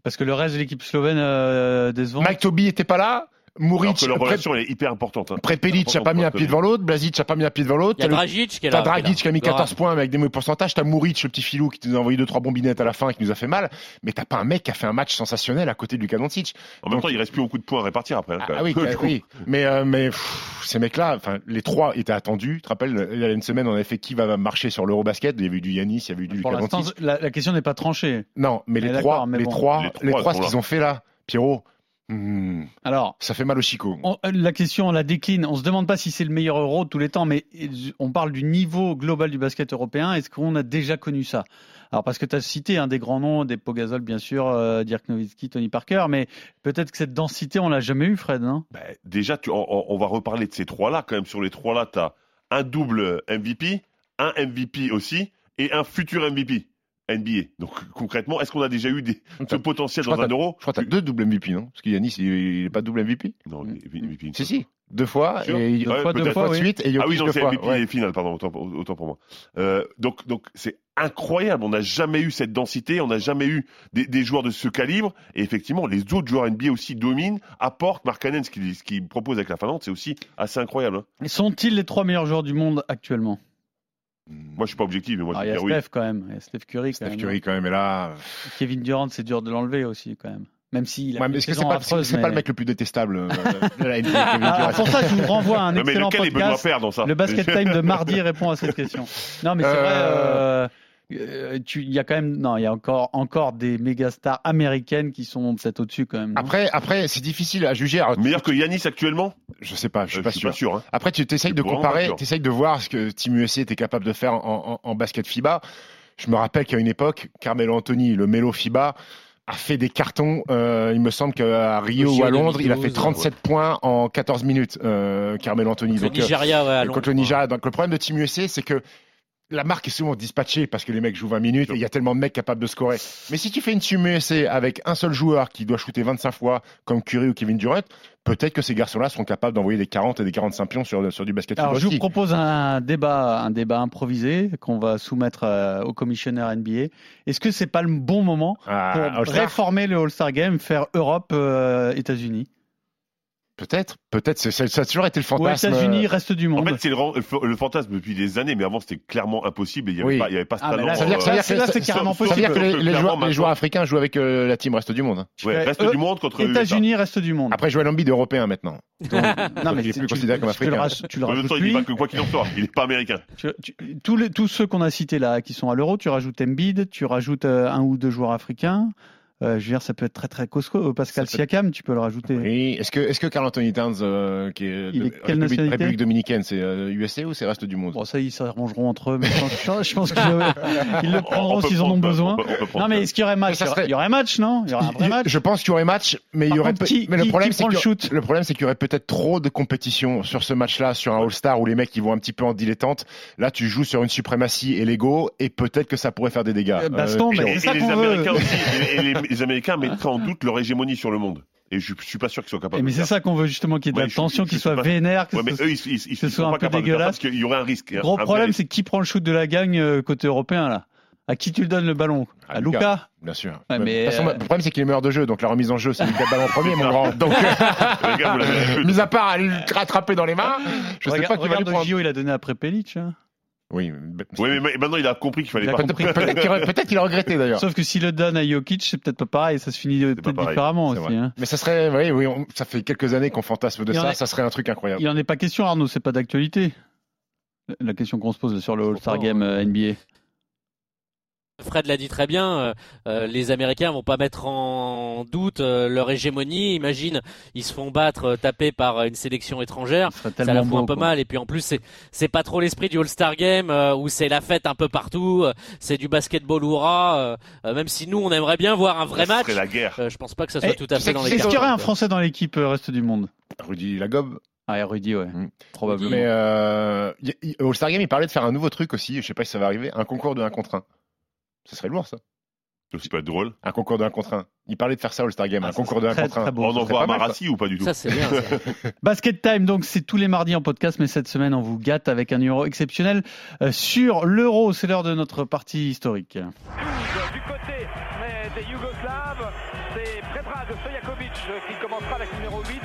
Parce que le reste de l'équipe slovène euh, décevant. Mike Toby était pas là. Alors Mouric, que leur Pre- relation elle est hyper importante. hein. Prepelic n'a pas mis un pied devant l'autre, Blazic n'a pas mis un pied devant l'autre. T'as Dragic qui est T'as là. Dragic qui a mis 14 Goran. points mais avec des mauvais pourcentages. T'as Mouric, le petit filou, qui nous a envoyé deux trois bombinettes à la fin et qui nous a fait mal. Mais t'as pas un mec qui a fait un match sensationnel à côté de Luka Doncic. En même temps, il reste plus beaucoup de points à répartir après. hein, Ah, oui, Du coup, oui. Mais euh, mais pff, ces mecs-là, enfin les trois étaient attendus. Tu te rappelles, il y a une semaine, on avait fait qui va marcher sur l'Eurobasket. Il y avait eu du Yanis, il y avait eu du Pour Luka l'instant, Doncic. la, la question n'est pas tranchée. Non, mais les Mais trois, les bon. trois, Les les trois trois, sont ce qu'ils ont fait là, Pierrot. Hmm, Alors, ça fait mal au chicot. on- la question, on la décline. On se demande pas si c'est le meilleur euro de tous les temps, mais on parle du niveau global du basket européen. Est-ce qu'on a déjà connu ça? Alors, parce que tu as cité un des grands noms, des Pogazol, bien sûr, euh, Dirk Nowitzki, Tony Parker, mais peut-être que cette densité, on l'a jamais eu, Fred, Ben, déjà, tu, on, on va reparler de ces trois-là. Quand même, sur les trois-là, tu as un double MVP, un MVP aussi, et un futur MVP NBA. Donc concrètement, est-ce qu'on a déjà eu des, ce potentiel dans un euro Je crois que t'as deux double MVP, non? Parce que Yanis, il, il est pas double MVP. Non, MVP. Si, si. Deux fois, et Ouais, fois, deux peut-être. fois, de oui. suite, et Ah oui, non, deux c'est. MVP ouais. et final, pardon, autant, pour- autant pour moi. Euh, donc, donc c'est incroyable. On n'a jamais eu cette densité, on n'a jamais eu des, des joueurs de ce calibre. Et effectivement, les autres joueurs NBA aussi dominent, apportent. Mark Cannon, ce qu'il ce qu'il propose avec la Finlande, c'est aussi assez incroyable. hein. Sont-ils les trois meilleurs joueurs du monde actuellement? Moi, je suis pas objectif, mais moi, je Il y veux a dire oui. Steph quand même, il y a Steph Curry quand Steph même. Curry quand même est là. Kevin Durant, c'est dur de l'enlever aussi quand même. Même s'il a Ouais, est-ce que c'est pas, pas le mec le plus détestable euh, de la NBA, Ah, pour ça, je vous renvoie à un Non, mais excellent podcast. Ça? Le Basket Time de mardi répond à cette question. Non, mais c'est vrai. euh, euh, tu- Il y a quand même, non, il y a encore, encore des méga stars américaines qui sont peut-être au-dessus quand même. Après, après, c'est difficile à juger. Alors, Meilleur que Yanis actuellement? je sais pas, je suis Euh, pas sûr. hein. Après, tu t'essayes de comparer, pas sûr. t'essayes de voir ce que Team USA était capable de faire en, en- en basket FIBA. Je me rappelle qu'à une époque, Carmelo Anthony, le Melo FIBA, a fait des cartons. euh, il me semble qu'à Rio Aussi ou à Londres, il a fait 2012, 37 points en 14 minutes, euh, Carmelo Anthony. Le Donc, euh, Nigeria, ouais, à contre Londres. le Nigeria. Donc le problème de Team USA, c'est que la marque est souvent dispatchée parce que les mecs jouent 20 minutes et il y a tellement de mecs capables de scorer. Mais si tu fais une Team USA avec un seul joueur qui doit shooter 25 fois, comme Curry ou Kevin Durant, peut-être que ces garçons-là seront capables d'envoyer des 40 et des 45 pions sur, sur du basket Alors, je vous propose un débat, un débat improvisé qu'on va soumettre euh, au commissionnaire NBA. Est-ce que c'est pas le bon moment Ah, pour réformer le All-Star Game, faire Europe, euh, États-Unis? Peut-être, peut-être. Ça, a toujours été le Aux fantasme. États-unis, reste du En monde. fait, c'est le, le- le fantasme depuis des années, mais avant c'était clairement impossible. et Il n'y avait, Oui. pas- il y avait pas ce Ah, mais talent. là, Ça veut dire, euh, que, là, c'est ça- carrément ça veut dire que possible. les, joueurs, les maintenant. joueurs africains jouent avec euh, la team reste du monde. hein. ouais, reste Euh, du monde contre les États-Unis, reste du monde. Après, Joël Embiid européen maintenant. non, mais il est tu- plus tu- considéré comme tu le africain. rajoutes- Tu le En même rajoutes temps, il dit lui. pas que quoi qu'il en soit, il n'est pas américain. Tous, les, tous ceux qu'on a cités là, qui sont à l'euro, tu rajoutes Embiid, tu rajoutes euh, un ou deux joueurs africains. Euh, je veux dire, ça peut être très très costaud. Euh, Pascal Siakam, tu peux le rajouter. Oui. Est-ce que, est-ce que Carl Anthony Towns, euh, qui est Il est quelle République, dominicaine, c'est euh, USA ou c'est reste du monde? Bon, ça, ils s'arrangeront entre eux, mais je pense, qu'ils ils le On prendront s'ils en ont besoin. on peut- on peut prendre Non, mais est-ce qu'il y aurait match? Il y aurait- serait- Il y aurait match, non? Il y aurait un vrai match Je pense qu'il y aurait match, mais Par il y aurait. contre, qui- mais le problème, c'est le problème, c'est qu'il y aurait peut-être trop de compétition sur ce match-là, sur un All-Star où les mecs ils vont un petit peu en dilettante. Là, tu joues sur une suprématie et l'ego, et peut-être que ça pourrait faire des dégâts. Baston, mais- Et, c'est ça qu'on veut. Les, Américains mettraient en doute leur hégémonie sur le monde. Et je, suis pas sûr qu'ils soient capables. Mais c'est ça qu'on veut justement, qu'il y ait de Ouais, la tension, qu'ils soient pas- vénères. que Ouais, ce- eux, ils, ils, ils, ce ils soit sont un pas peu dégueulasse. parce qu'il y aurait un risque. Gros un vrai problème, c'est qui prend le shoot de la gagne euh, côté européen là? À qui tu le donnes le ballon? À À Lucas. Luca Bien sûr. Ouais, De mais, toute façon, euh, Le problème, c'est qu'il est meilleur de jeu, donc la remise en jeu, c'est lui qui a le ballon en premier, mon grand. Donc, l'avez- mis à part à le rattraper dans les mains, je sais Regarde, pas qui va lui prendre. Gio, il a donné après Pelic. hein. Oui, mais- Oui, mais ma- maintenant il a compris qu'il fallait pas. peut-être peut-être qu'il a regretté d'ailleurs. Sauf que s'il le donne à Jokic, c'est peut-être pas pareil, ça se finit peut-être différemment aussi. hein. Mais ça serait, oui, oui, on- ça fait quelques années qu'on fantasme de Il ça, ça serait un truc incroyable. Il en est pas question, Arnaud, c'est pas d'actualité. La question qu'on se pose sur le All-Star Game euh, NBA. Fred l'a dit très bien, euh, euh, les Américains vont pas mettre en doute euh, leur hégémonie. Imagine, ils se font battre, euh, tapés par une sélection étrangère. Ça la fout beau. un peu quoi. mal et puis en plus c'est c'est pas trop l'esprit du All-Star Game euh, où c'est la fête un peu partout, euh, c'est du basketball hurrah. euh, euh, même si nous on aimerait bien voir un vrai Ça match, la guerre. euh, je pense pas que ça soit Eh, tout à fait dans les c'est Est-ce qu'il y aurait un. Français dans l'équipe euh, reste du monde? Rudy Lagobe. Ah, et Rudy, ouais. Mm. Probablement. Mais euh, y- y- au All-Star Game, il parlait de faire un nouveau truc aussi, je sais pas si ça va arriver, un concours de 1 contre 1. Ce serait lourd ça. Ça peut être drôle. Un concours de 1 contre 1. Il parlait de faire ça au All-Star Game, Ah, un concours de 1 serait contre très, 1. très beau. On envoie Marassi ou pas du tout Ça c'est bien. ça. Basket Time, donc c'est tous les mardis en podcast, mais cette semaine on vous gâte avec un numéro exceptionnel euh, sur l'euro. C'est l'heure de notre partie historique. du côté des Yougoslaves. C'est Predrag Stojakovic qui commencera avec le numéro 8,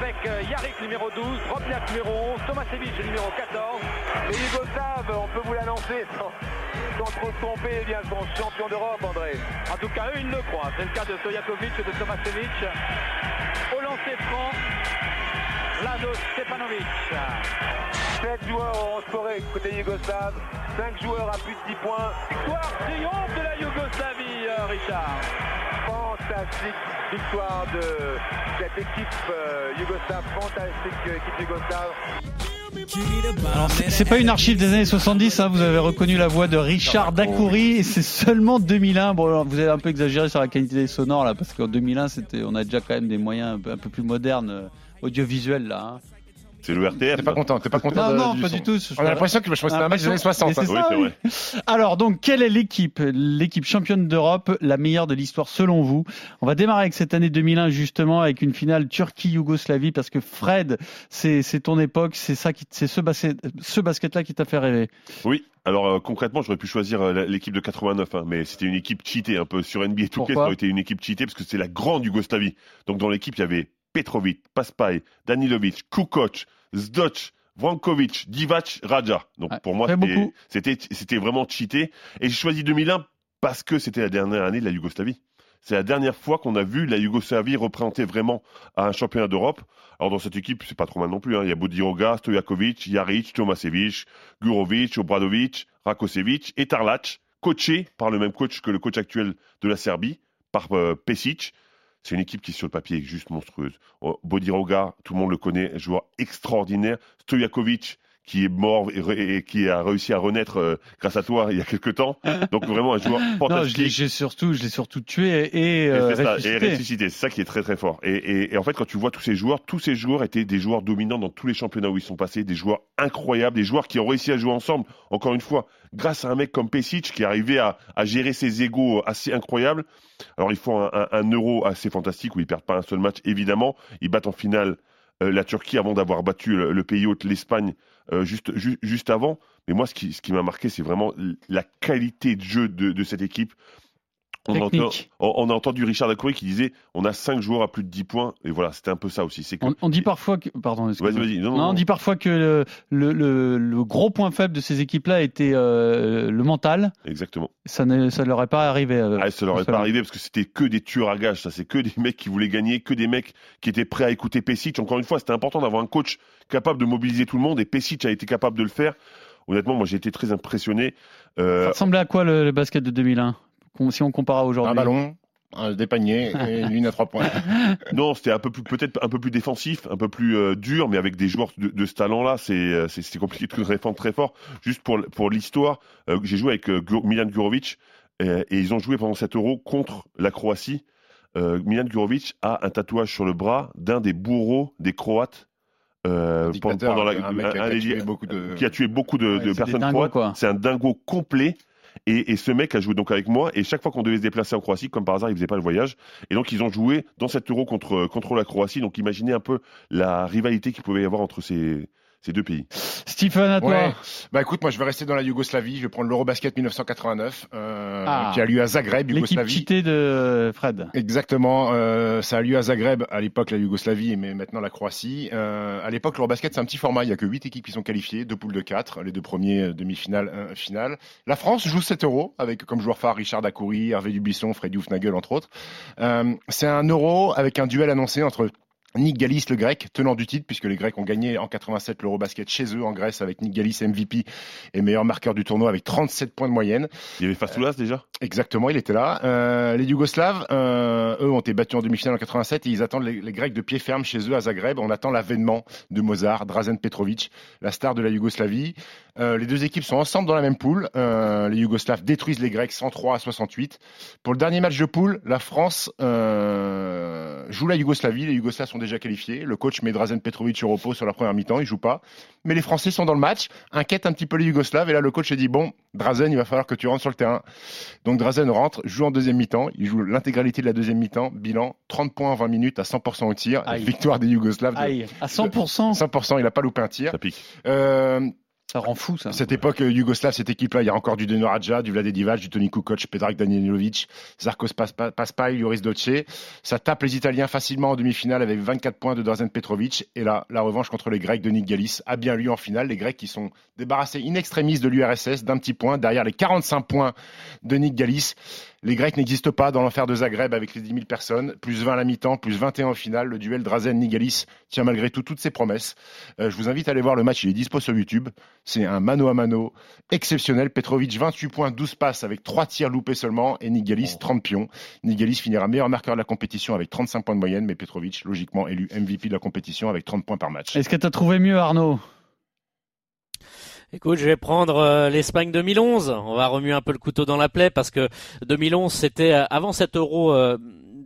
avec euh, Yarik numéro 12, Drobniak numéro 11, Tomasevic numéro 14. Les Yougoslaves, on peut vous l'annoncer sans, sans trop se tromper, eh bien, sont champions d'Europe, André. En tout cas, eux, ils le croient. C'est le cas de Stojakovic et de Tomasevic. Au lancer franc, Lado Stepanovic. 7 joueurs auront scoré côté Yougoslave, 5 joueurs à plus de 10 points. Victoire triomphe de la Yougoslavie, euh, Richard. Fantastique victoire de cette équipe euh, yougoslave, fantastique euh, équipe yougoslave. Alors, c'est c'est pas une archive des années 70, hein, vous avez reconnu la voix de Richard Dacoury, et c'est seulement 2001. Bon, alors, vous avez un peu exagéré sur la qualité sonore là, parce qu'en 2001, c'était, on a déjà quand même des moyens un peu, un peu plus modernes euh, audiovisuels là. hein. C'est le RTF. T'es pas content, t'es pas content Non, de- non, du pas son. du tout. On a l'impression que je pense que c'était un match des années 60. Mais c'est hein. Oui, ça, c'est oui. vrai. Alors, donc, quelle est l'équipe, l'équipe championne d'Europe, la meilleure de l'histoire selon vous? On va démarrer avec cette année 2001 justement, avec une finale Turquie-Yougoslavie, parce que Fred, c'est c'est ton époque, c'est ça, qui, c'est ce basket, ce basket-là qui t'a fait rêver. Oui, alors euh, concrètement, j'aurais pu choisir euh, l'équipe de 89, hein, mais c'était une équipe cheatée un peu sur NBA 2K, ça Pourquoi? aurait été une équipe cheatée parce que c'est la grande Yougoslavie. Donc dans l'équipe, il y avait Petrovic, Paspaj, Danilovic, Kukoc, Zdoc, Vrankovic, Divac, Raja. Donc pour moi, c'était vraiment cheaté. Et j'ai choisi 2001 parce que c'était la dernière année de la Yougoslavie. C'est la dernière fois qu'on a vu la Yougoslavie représentée vraiment à un championnat d'Europe. Alors dans cette équipe, c'est pas trop mal non plus. hein. Il y a Bodiroga, Stojakovic, Jaric, Tomasevic, Gurovic, Obradovic, Rakosevic et Tarlac, coaché par le même coach que le coach actuel de la Serbie, par euh, Pesic. C'est une équipe qui sur le papier est juste monstrueuse. Oh, Bodiroga, tout le monde le connaît, joueur extraordinaire. Stojakovic, qui est mort et, qui a réussi à renaître euh, grâce à toi il y a quelques temps. Donc vraiment un joueur fantastique. j'ai surtout, je l'ai surtout tué et, Et euh, c'est ça, ressuscité. c'est ça qui est très très fort. Et, en fait, quand tu vois tous ces joueurs, tous ces joueurs étaient des joueurs dominants dans tous les championnats où ils sont passés, des joueurs incroyables, des joueurs qui ont réussi à jouer ensemble, encore une fois, grâce à un mec comme Pesic qui est arrivé à, à gérer ses égaux assez incroyables. Alors ils font un, un- un euro assez fantastique où ils perdent pas un seul match, évidemment. Ils battent en finale la Turquie avant d'avoir battu le, pays hôte, l'Espagne, euh, juste, ju- juste avant. Mais moi, ce qui, ce qui m'a marqué, c'est vraiment la qualité de jeu de, de cette équipe. On, entend- Technique. on- on a entendu Richard Dacoury qui disait on a 5 joueurs à plus de 10 points. Et voilà, c'était un peu ça aussi. Que On, on dit parfois que. Pardon. Non, Non, non, on dit parfois que le, le, le- le gros point faible de ces équipes-là était euh, le mental. Exactement. Ça ne ça leur est pas arrivé. euh, Ah, ça leur est pas arrivé parce que c'était que des tueurs à gages. Ça, c'est que des mecs qui voulaient gagner, que des mecs qui étaient prêts à écouter Pesic. Encore une fois, c'était important d'avoir un coach capable de mobiliser tout le monde et Pesic a été capable de le faire. Honnêtement, moi, j'ai été très impressionné. Euh, Ça ressemblait à quoi le, basket de 2001 Com- Si on compare à aujourd'hui. Un ballon, un- des paniers et une ligne à trois points. Non, c'était un peu plus, peut-être un peu plus défensif, un peu plus euh, dur, mais avec des joueurs de, de ce talent-là, c'est, euh, c'est, c'est compliqué de défendre très fort. Juste pour, pour l'histoire, euh, j'ai joué avec euh, Milan Gurovic euh, et ils ont joué pendant cet euro contre la Croatie. Euh, Milan Gurovic a un tatouage sur le bras d'un des bourreaux des Croates. euh, pendant- Dictateur, pendant la- un mec qui a un- un- tué beaucoup de- qui a tué beaucoup de, Ouais, de personnes dingos, croates. quoi. C'est un dingo complet. Et, ce mec a joué donc avec moi. Et chaque fois qu'on devait se déplacer en Croatie, comme par hasard, il faisait pas le voyage. Et donc ils ont joué dans cet euro contre contre la Croatie. Donc imaginez un peu la rivalité qu'il pouvait y avoir entre ces ces deux pays. Stephen, à toi. Ouais. Bah écoute, moi je vais rester dans la Yougoslavie. Je vais prendre l'Eurobasket 1989 euh, Ah. qui a lieu à Zagreb, L'équipe Yougoslavie. cheatée de Fred. Exactement, euh, ça a lieu à Zagreb, à l'époque la Yougoslavie, mais maintenant la Croatie. Euh, à l'époque, l'Eurobasket, c'est un petit format, il n'y a que 8 équipes qui sont qualifiées, deux poules de 4, les deux premiers euh, demi-finales, un finale. La France joue 7 euros, avec comme joueur phare Richard Dacoury, Hervé Dubisson, Freddy Houfnagel, entre autres. Euh, c'est un euro avec un duel annoncé entre Nick Galis, le grec, tenant du titre, puisque les Grecs ont gagné en 87 l'Eurobasket chez eux en Grèce avec Nick Galis MVP et meilleur marqueur du tournoi avec 37 points de moyenne. Il y avait Fastoulas déjà? Exactement, il était là. Euh, les Yougoslaves, euh, eux, ont été battus en demi-finale en 87 et ils attendent les, les Grecs de pied ferme chez eux à Zagreb. On attend l'avènement de Mozart, Drazen Petrovic, la star de la Yougoslavie. Euh, les deux équipes sont ensemble dans la même poule. Euh, les Yougoslaves détruisent les Grecs 103 à 68. Pour le dernier match de poule, la France euh, joue la Yougoslavie. Les Yougoslaves sont déjà qualifiés. Le coach met Drazen Petrovic au repos sur la première mi-temps. Il joue pas. Mais les Français sont dans le match, inquiètent un petit peu les Yougoslaves. Et là, le coach a dit bon, Drazen, il va falloir que tu rentres sur le terrain. Donc Drazen rentre, joue en deuxième mi-temps. Il joue l'intégralité de la deuxième mi-temps. Bilan 30 points en 20 minutes à 100% au tir. Aïe. Victoire des Yougoslaves. de- Aïe, à 100%. 100%, il n'a pas loupé un tir. Ça pique. Euh, Ça rend fou, ça. cette époque euh, cette équipe-là, il y a encore du Deno Radja, du Vlade Divac, du Toni Kukoc, Pedrag Danilovic, Zarkos Paspa- Paspai, Joris Doce. Ça tape les Italiens facilement en demi-finale avec 24 points de Drazen Petrovic. Et là, la revanche contre les Grecs de Nick Galis a bien lieu en finale. Les Grecs qui sont débarrassés in extremis de l'URSS d'un petit point derrière les 45 points de Nick Galis. Les Grecs n'existent pas dans l'enfer de Zagreb avec les 10 000 personnes. Plus 20 à la mi-temps, plus 21 au final. Le duel Drazen-Nigalis tient malgré tout toutes ses promesses. Euh, je vous invite à aller voir le match. Il est dispo sur YouTube. C'est un mano à mano exceptionnel. Petrovic, 28 points, 12 passes avec 3 tirs loupés seulement. Et Nigalis, 30 pions. Nigalis finira meilleur marqueur de la compétition avec 35 points de moyenne. Mais Petrovic, logiquement, élu MVP de la compétition avec 30 points par match. Est-ce que tu as trouvé mieux, Arnaud? Écoute, je vais prendre euh, l'Espagne 2011. On va remuer un peu le couteau dans la plaie parce que 2011, c'était euh, avant cet Euro euh,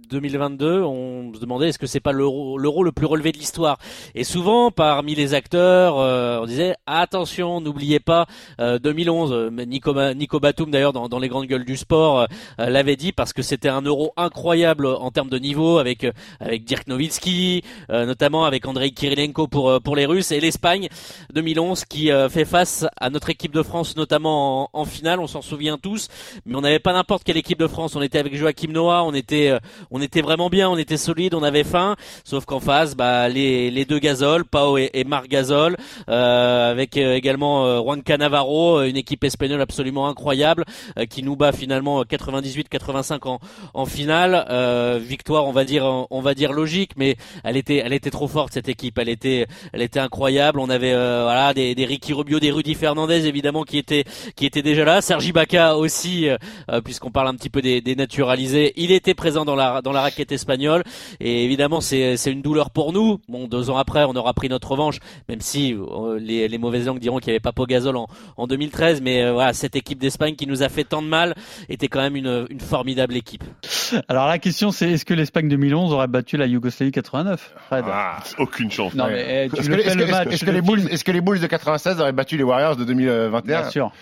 2022. On se demandait est-ce que c'est pas l'euro le plus relevé de l'histoire? Et souvent, parmi les acteurs, euh, on disait attention, n'oubliez pas euh, 2011. Euh, Nico, Nico Batum d'ailleurs dans, dans les grandes gueules du sport euh, l'avait dit parce que c'était un euro incroyable en termes de niveau avec euh, avec Dirk Nowitzki, euh, notamment avec Andrei Kirilenko pour euh, pour les Russes et l'Espagne 2011 qui fait face à notre équipe de France notamment en, en finale, on s'en souvient tous, mais on n'avait pas n'importe quelle équipe de France, on était avec Joachim Noah, on était on était vraiment bien, on était solide, on avait faim, sauf qu'en face bah les les deux Gasol, Pau et, et Marc Gasol euh, avec euh, également euh, Juan Canavaro, une équipe espagnole absolument incroyable qui nous bat finalement 98-85 en en finale, victoire on va dire on va dire logique mais elle était elle était trop forte cette équipe, elle était elle était incroyable. On avait voilà des, des Ricky Rubio, des Rudy Fernandez évidemment qui étaient qui étaient déjà là. Sergi Baca aussi, puisqu'on parle un petit peu des, des naturalisés, il était présent dans la dans la raquette espagnole. Et évidemment c'est c'est une douleur pour nous. Bon deux ans après on aura pris notre revanche, même si euh, les, les mauvaises langues diront qu'il n'y avait pas Pogazol en en 2013, mais euh, voilà cette équipe d'Espagne qui nous a fait tant de mal était quand même une une formidable équipe. Alors la question c'est est-ce que l'Espagne 2011 aurait battu la Yougoslavie 89 Fred? Ah. Aucune chance. Non Ouais. mais eh, tu Est-ce le que, fais le match. est-ce que les Bulls de 96 auraient battu les Warriors de 2021 Bien sûr.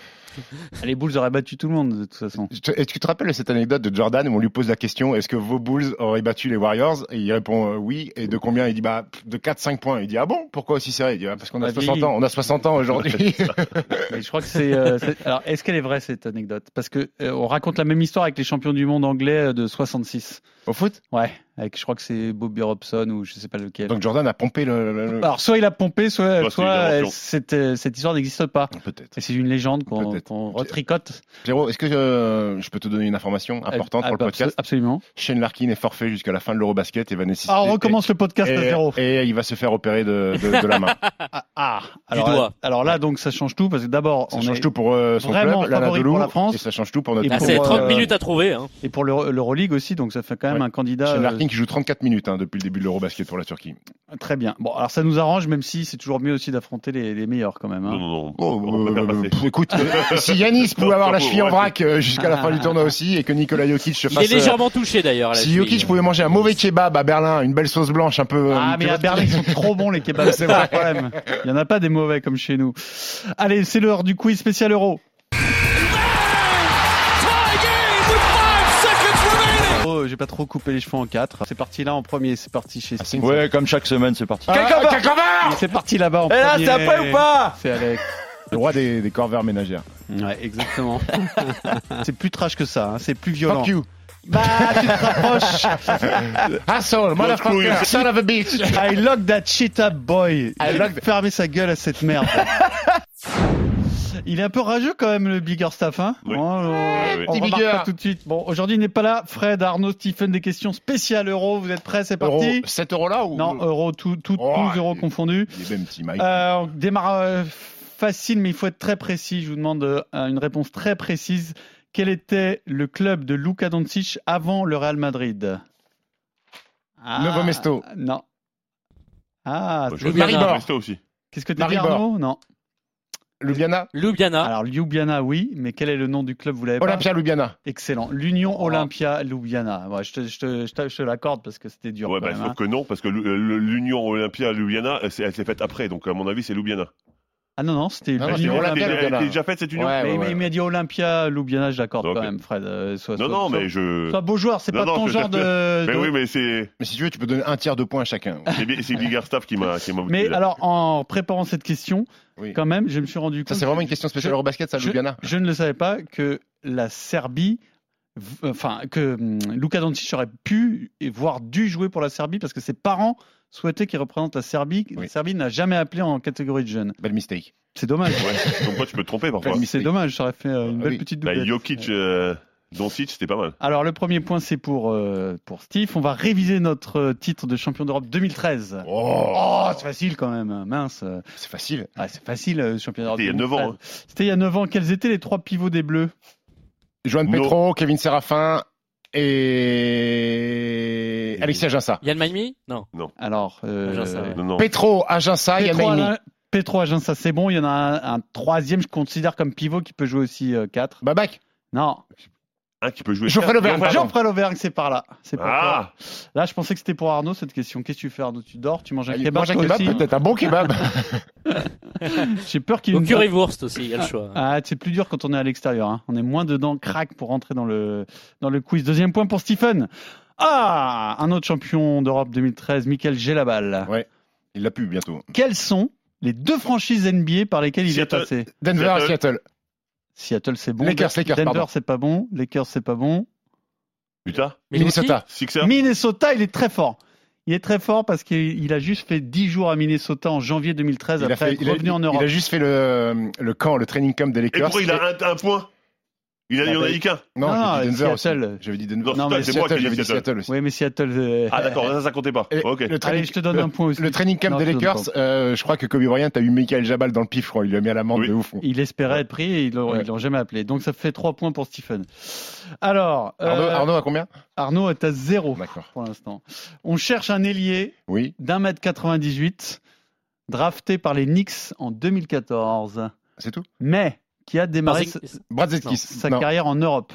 Les Bulls auraient battu tout le monde de toute façon. Est-ce que tu te rappelles cette anecdote de Jordan où on lui pose la question est-ce que vos Bulls auraient battu les Warriors? Et il répond euh, oui. Et de combien? Il dit bah de 4-5 points. Il dit ah bon? Pourquoi aussi serré? Il dit Ah, parce qu'on a Bah, 60 vieilli. ans. On a 60 ans aujourd'hui. Je crois que c'est. euh, c'est- Alors, est-ce qu'elle est vraie cette anecdote? Parce que euh, on raconte la même histoire avec les champions du monde anglais de 66. Au foot? Ouais, avec je crois que c'est Bobby Robson ou je sais pas lequel. Donc Jordan a pompé le. le- le- Alors soit il a pompé, soit, euh, cette, euh, cette histoire n'existe pas. Peut-être. Et c'est une légende qu'on qu'on retricote. Pierrot, est-ce que euh, je peux te donner une information importante Ah, pour le podcast? Absolument. Shane Larkin est forfait jusqu'à la fin de l'Eurobasket et va nécessiter. Ah, on recommence le podcast et, à zéro. et il va se faire opérer de, de- de la main. Ah, ah, alors, doigt. là- alors là, donc ça change tout parce que d'abord, Ça on change est tout pour euh, son vraiment club, favori l'Anadolu, pour la France. et ça change tout pour notre Ah, c'est 30 euh, minutes à trouver. Hein. et pour le- l'Euroleague aussi, donc ça fait quand même Ouais. un candidat. Euh, Larkin qui joue 34 minutes hein, depuis le début de l'Eurobasket pour la Turquie. Très bien. Bon, alors ça nous arrange, même si c'est toujours mieux aussi d'affronter les, les meilleurs quand même. hein. Non, non, non. Oh, on euh, pff, écoute, euh, si Yanis pouvait avoir la cheville en vrac jusqu'à la fin du tournoi aussi et que Nicolas Jokic se Il fasse. est euh, légèrement touché d'ailleurs. Si. Jokic pouvait manger un mauvais kebab à Berlin, une belle sauce blanche un peu. Ah, mais à Berlin, ils sont trop bons les kebabs, c'est pas le problème. Il y en a pas des mauvais comme chez nous. Allez, c'est l'heure du quiz spécial euro. J'ai pas trop coupé les cheveux en quatre. C'est parti là en premier, c'est parti chez Ah, une- Ouais, comme chaque semaine, c'est parti. Ah, Kakava C'est parti là-bas en Et là, premier. c'est après ou pas C'est Alex. Le roi des, des corvères ménagères. Ouais, exactement. c'est plus trash que ça, hein, c'est plus violent. Fuck you. Bah, tu te rapproches. Asshole, motherfucker, son of a bitch. I lock that shit up, boy. I lock- Fermez sa gueule à cette merde. Il est un peu rageux quand même le Bigger Staff, hein Oui. Oh, on, oui. on remarque pas tout de suite. Bon, aujourd'hui il n'est pas là. Fred, Arnaud, Stephen, des questions spéciales euros. Vous êtes prêts? C'est Euro, parti 7 euros là ou? Non, euros, tout, tout, Oh, tous euros il- confondus. Il est même petit Mike. Euh, on démarre euh, facile, mais il faut être très précis. Je vous demande euh, une réponse très précise. Quel était le club de Luka Doncic avant le Real Madrid? Ah, Novo Mesto. Non. Ah, veux Maribor. Mesto aussi. qu'est-ce que tu dis. Arnaud? Non. Ljubljana Ljubljana. Alors Ljubljana, oui, mais quel est le nom du club Vous l'avez pas Olympia Ljubljana. Excellent. L'Union Oh. Olympia Ljubljana. Ouais, je te, je te, je te- je te l'accorde parce que c'était dur. Ouais, quand bah, même, sauf hein. que non, parce que l'U- l'Union Olympia Ljubljana, elle s'est elle s'est faite après, donc à mon avis, c'est Ljubljana. Ah non, non, c'était Non, l'Union Olympia Olympia. elle était déjà faite cette union Ouais, Mais, ouais, mais ouais. il m'a dit Olympia Ljubljana, je l'accorde quand même, Fred. Euh, sois- Non, non, mais je. Sois beau joueur, c'est pas non, ton je genre de. Mais de- oui, mais c'est Mais si tu veux, tu peux donner un tiers de points à chacun. c'est c'est Biggerstaff qui m'a qui m'a Mais là. alors, en préparant cette question, Oui. quand même, je me suis rendu Ça, compte. c'est vraiment une question spéciale Je- Eurobasket, ça, je- Ljubljana Je ne le savais pas que la Serbie, enfin que hum, Luka Doncic aurait pu et voire dû jouer pour la Serbie parce que ses parents souhaitaient qu'il représente la Serbie. La Oui. Serbie n'a jamais appelé en catégorie de jeunes. Belle mistake. C'est dommage. Ouais. Donc, moi, tu peux te tromper parfois. C'est dommage, ça aurait fait euh, une Ah belle oui. petite Bah, doublette. Jokic, euh, Doncic, c'était pas mal. Alors le premier point c'est pour euh, pour Steve. On va réviser notre euh, titre de champion d'Europe 2013. Oh, Oh, c'est facile quand même, mince. c'est facile. Ah, c'est facile, euh, champion d'Europe. C'était il y a 9 ans, 2013. C'était il y a 9 ans. Quels étaient les trois pivots des Bleus? Joan No. Petro, Kevin Serafin et Alexis Aginsa. Yann Maimi Non. Alors, euh. Non, non. Petro, Aginsa, Petro, Yann Maimi. Petro Aginsa, c'est bon. Il y en a un, un troisième, je considère comme pivot qui peut jouer aussi 4. Babac. Non, Un qui peut jouer. Geoffrey Lauvergne, pardon. Jean-Fred Auvergne, c'est par là. C'est. Ah Là, je pensais que c'était pour Arnaud cette question. Qu'est-ce que tu fais, Arnaud? Tu dors Tu manges un Il kebab, mange un kebab, peut-être un bon kebab. J'ai peur qu'il Au nous- currywurst aussi, il y a le choix. Ah, c'est plus dur quand on est à l'extérieur. hein. On est moins dedans, crack, pour rentrer dans le, dans le quiz. Deuxième point pour Stephen. Ah, un autre champion d'Europe 2013, Michael Gelabal. Ouais. Il l'a pu bientôt. Quelles sont les deux franchises NBA par lesquelles il Seattle. est passé Denver Seattle. et Seattle. Seattle, c'est bon. Lakers, Lakers, Denver, pardon. c'est pas bon. Lakers, c'est pas bon. Utah Minnesota. Sixer Minnesota, il est très fort. Il est très fort parce qu'il il a juste fait 10 jours à Minnesota en janvier 2013 Il après fait, être il, a, revenu en il Europe. a juste fait le, le camp, le training camp des Et Lakers. pourquoi il a un, un point? Il a, il en a dit qu'un. Non, Non, j'ai dit Denver Seattle. J'avais dit Denver. Non, Non, mais c'est moi qui ai Seattle, j'avais dit dit Seattle. Seattle aussi. Oui, mais Seattle. euh, Ah d'accord, ça, ça comptait pas. Et Ok. Le Allez, training, je te donne le- un point aussi. le training camp Non, des je te donne Lakers, euh, je crois que Kobe Bryant a eu Michael Jabal dans le pif, je crois. Il lui a mis à l'amende Oui. de ouf. Il espérait être pris et ils l'ont Ouais. ils l'ont jamais appelé. Donc ça fait 3 points pour Stephen. Alors, euh, Arnaud, Arnaud a combien? Arnaud est à 0 D'accord. pour l'instant. On cherche un ailier Oui, d'un mètre 98, drafté par les Knicks en 2014, c'est tout? mais qui a démarré sa, non, Non, carrière en Europe.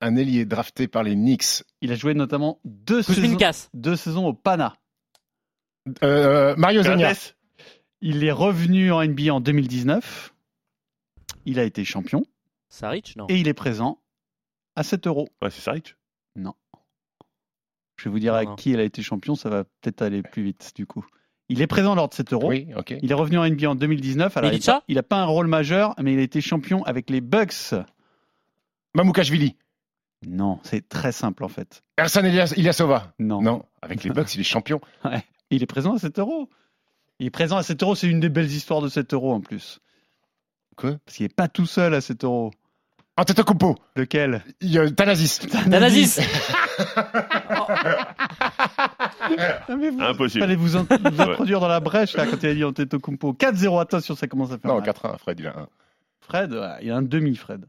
un ailier drafté par les Knicks. Il a joué notamment deux saisons, deux saisons au Pana. Euh, Mario. Fernandez Il est revenu en NBA en 2019. Il a été champion. Saric, non. Et il est présent à 7 euros. Ouais, c'est Saric. Non. Je vais vous dire Non, non. qui il a été champion, ça va peut-être aller plus vite du coup. Il est présent lors de 7 euros. Oui, ok. Il est revenu en NBA en 2019. Alors, il n'a pas, un rôle majeur, mais il a été champion avec les Bucks. Mamoukashvili. Non, c'est très simple en fait. Ersan Ilyas- Ilyasova. Non. Non, avec les Bucks, il est champion. Il est présent à 7 euros. Il est présent à 7 euros, c'est une des belles histoires de 7 euros en plus. Quoi? Parce qu'il n'est pas tout seul à 7 euros. Antetokounmpo. Lequel? Il y mais vous, Impossible. fallait vous, in- vous introduire dans la brèche là quand il a dit Antetokounmpo. 4-0, attention, ça commence à faire Non, mal. 4-1, Fred, il a un. Fred, ouais, il a un demi, Fred.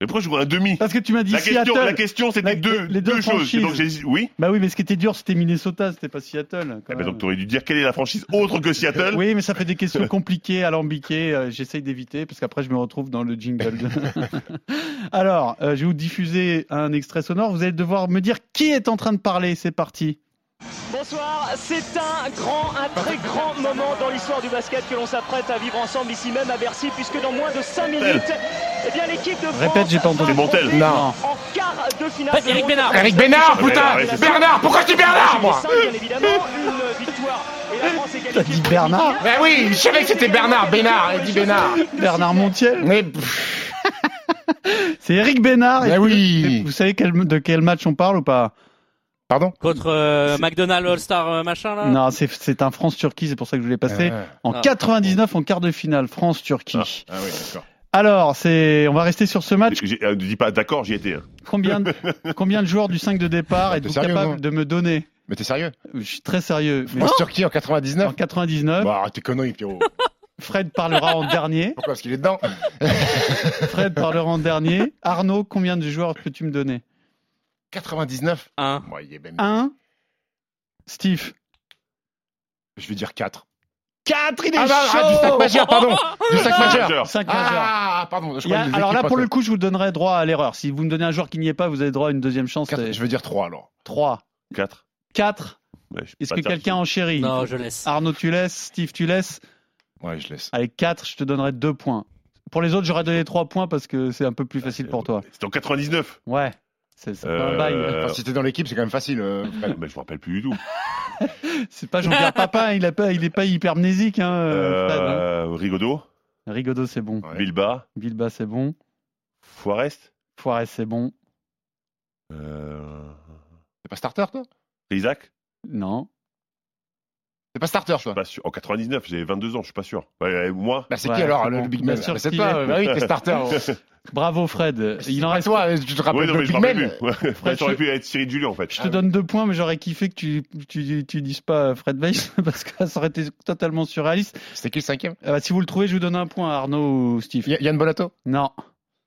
Mais pourquoi je vois un demi Parce que tu m'as dit la question, Seattle. la question, c'était La- deux, les deux deux choses. franchises. Donc, j'ai- oui. Bah oui, mais ce qui était dur, c'était Minnesota, c'était pas Seattle. quand même. donc, tu aurais dû dire quelle est la franchise autre que Seattle. Oui, mais ça fait des questions compliquées, alambiquées. euh, J'essaye d'éviter parce qu'après je me retrouve dans le jingle. de- Alors, euh, je vais vous diffuser un extrait sonore. Vous allez devoir me dire qui est en train de parler. C'est parti. Bonsoir, c'est un grand, un très grand moment dans l'histoire du basket que l'on s'apprête à vivre ensemble ici même à Bercy, puisque dans moins de 5 minutes, eh bien l'équipe de France Répète, j'ai pas entendu. Montel. Non. En quart de finale. Eric. Bénard. Eric Bénard, putain ouais. Bernard Pourquoi je dis Bernard, moi bien évidemment, une victoire et la France est T'as dit Bernard Ben oui, je savais que c'était Bernard, Bénard, il dit Bénard. Bernard Montiel. Mais pff, C'est Eric Bénard. Que- oui. Vous savez quel- de quel match on parle ou pas? Pardon Contre euh, McDonald's All-Star euh, machin là Non, c'est c'est un France-Turquie, c'est pour ça que je voulais passer. Ah. En Ah. 99, en quart de finale, France-Turquie. Ah oui, d'accord. Alors, c'est, on va rester sur ce match. J'ai- euh, Ne dis pas d'accord, j'y étais. hein. Combien de, combien de joueurs du 5 de départ T'es êtes-vous capable de me donner Mais t'es sérieux Je suis très sérieux. Mais France Turquie en 99 en 99, Bah, arrête tes conneries, Pierrot. Fred parlera en dernier. Pourquoi? Parce qu'il est dedans. Fred parlera en dernier. Arnaud, combien de joueurs peux-tu me donner? 99 Un. Bon, il est même... 1. Steve. Je vais dire 4. 4, il est Ah, non, chaud ah, du 5 majeur, pardon Du 5 majeur Majeur. 5 majeurs. Ah, pardon, je a- crois que les alors là, pour le coup, je vous donnerai droit à l'erreur. Si vous me donnez un joueur qui n'y est pas, vous avez droit à une deuxième chance. Quatre- C'est Je veux dire 3 alors. 3. 4. 4. Est-ce que quelqu'un en chérit Non, je laisse. Arnaud, tu laisses. Steve, tu laisses. Ouais, je laisse. Avec 4, je te donnerai 2 points. Pour les autres, j'aurais donné 3 points parce que c'est un peu plus facile pour toi. C'était en 99. Ouais. C'est c'est pas un Euh, bail. Enfin, si t'es dans l'équipe, c'est quand même facile. euh, Fred. Mais je me rappelle plus du tout. C'est pas Jean-Pierre Papin, il, a pas, il est pas hypermnésique. Hein, euh, Fred, hein. Euh, Rigaudot, Rigaudot, c'est bon. Ouais. Bilba, Bilba, c'est bon. Forest, Foiré, c'est bon. euh, C'est pas starter, toi? Isaac? Non. C'est pas starter, toi Pas sûr. En 99, j'ai 22 ans, je suis pas sûr. Ouais, euh, moi, Bah, c'est Ouais, qui alors, le bon. Big Bien Man sûr Bah, C'est euh, bah oui, t'es starter. Bravo, Fred. Il en Pas reste. toi, tu te oui, rappelles non, le mais je rappelle plus. Ouais. Fred, aurait je- pu être Cyril Julien, en fait. Je te donne deux points, mais j'aurais kiffé que tu, tu, tu dises pas Fred Weiss parce que ça aurait été totalement surréaliste. C'était qui le cinquième? Euh, si vous le trouvez, je vous donne un point, Arnaud ou Steve. Y- Yann Bonato? Non.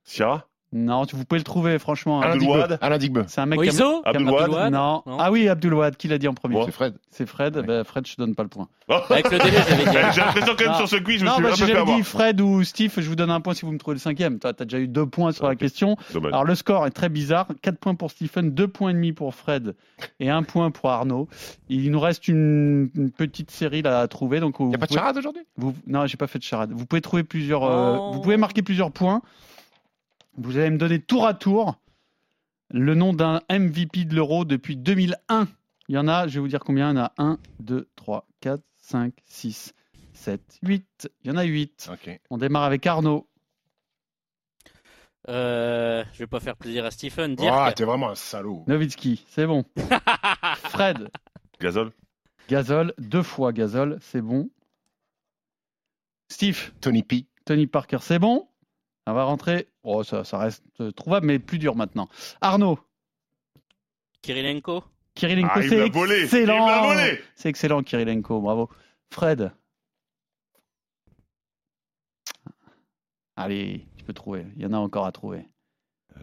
Sierra, Non, tu- vous pouvez le trouver, franchement. Alain. Wahad Alain Digbeu. C'est un mec qui a- Moïso qui a- Abdul Wahad Abdul Non. Non. Ah oui, Abdul Wahad, qui l'a dit en premier. C'est Fred. C'est Fred. Ben, Fred, je te donne pas le point. Avec le délai, j'avais dit. J'ai l'impression quand même sur ce quiz, je me suis bah, un peu fait avoir. dit Fred ou Steve, je vous donne un point si vous me trouvez le cinquième. Toi, t'as déjà eu deux points sur la question. Dommage. Alors, le score est très bizarre. 4 points pour Stephen, 2 points et demi pour Fred et 1 point pour Arnaud. Il nous reste une, une petite série là à trouver. Donc, Y a pas de charade aujourd'hui? Vous, non, j'ai pas fait de charade. Vous pouvez trouver plusieurs. euh, Oh. vous pouvez marquer plusieurs points. Vous allez me donner tour à tour le nom d'un MVP de l'Euro depuis 2001. Il y en a, je vais vous dire combien. Il y en a 1, 2, 3, 4, 5, 6, 7, 8. Il y en a 8. Ok. On démarre avec Arnaud. Euh, je vais pas faire plaisir à Stephen. Ah, t'es vraiment un salaud. Nowitzki, c'est bon. Fred, Gazol, Gazol, deux fois Gazol, c'est bon. Steve, Tony P. Tony Parker, c'est bon. On va rentrer? Oh, ça, ça reste euh, trouvable, mais plus dur maintenant. Arnaud, Kirilenko Kirilenko, Ah, c'est excellent. C'est excellent, Kirilenko, bravo. Fred. Allez, tu peux trouver. Il y en a encore à trouver. Euh,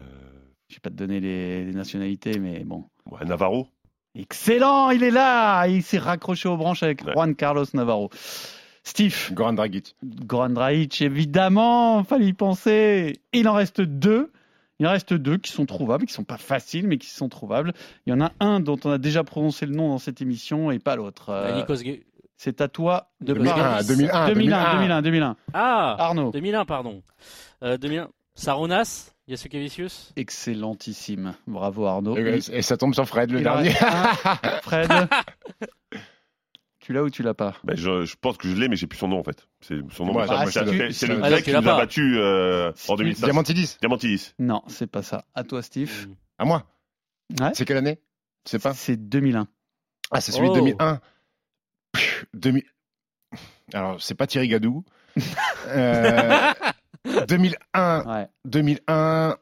Je vais pas te donner les, les nationalités, mais bon. ouais, Navarro, Excellent, il est là. Il s'est raccroché aux branches avec Ouais. Juan Carlos Navarro. Steve, Goran Dragic. Goran Dragic, évidemment, fallait y penser. Il en reste deux. Il en reste deux qui sont trouvables, qui sont pas faciles, mais qui sont trouvables. Il y en a un dont on a déjà prononcé le nom dans cette émission et pas l'autre. Euh, Nikos Gu- C'est à toi de 2001, parler. 2001, 2001, 2001, 2001. Ah Arnaud, 2001, pardon. Euh, 2001. Sarunas, Yasukavicius. Excellentissime. Bravo Arnaud. Et, et ça tombe sur Fred, le Il dernier. Fred, tu l'as ou tu l'as pas? Ben, je, je pense que je l'ai, mais j'ai plus son nom en fait. C'est son nom. Ouais, c'est- ah, c'est c'est le Ah, grec qui nous a battu euh, en 2016. Diamantidis. Diamantidis. Non, c'est pas ça. À toi, Steve. À moi. Ouais. C'est quelle année? Tu sais pas? C'est 2001. Ah, c'est celui Oh. de 2001. Pff, 2000... Alors, c'est pas Thierry Gadou. Euh, 2001. Ouais. 2001.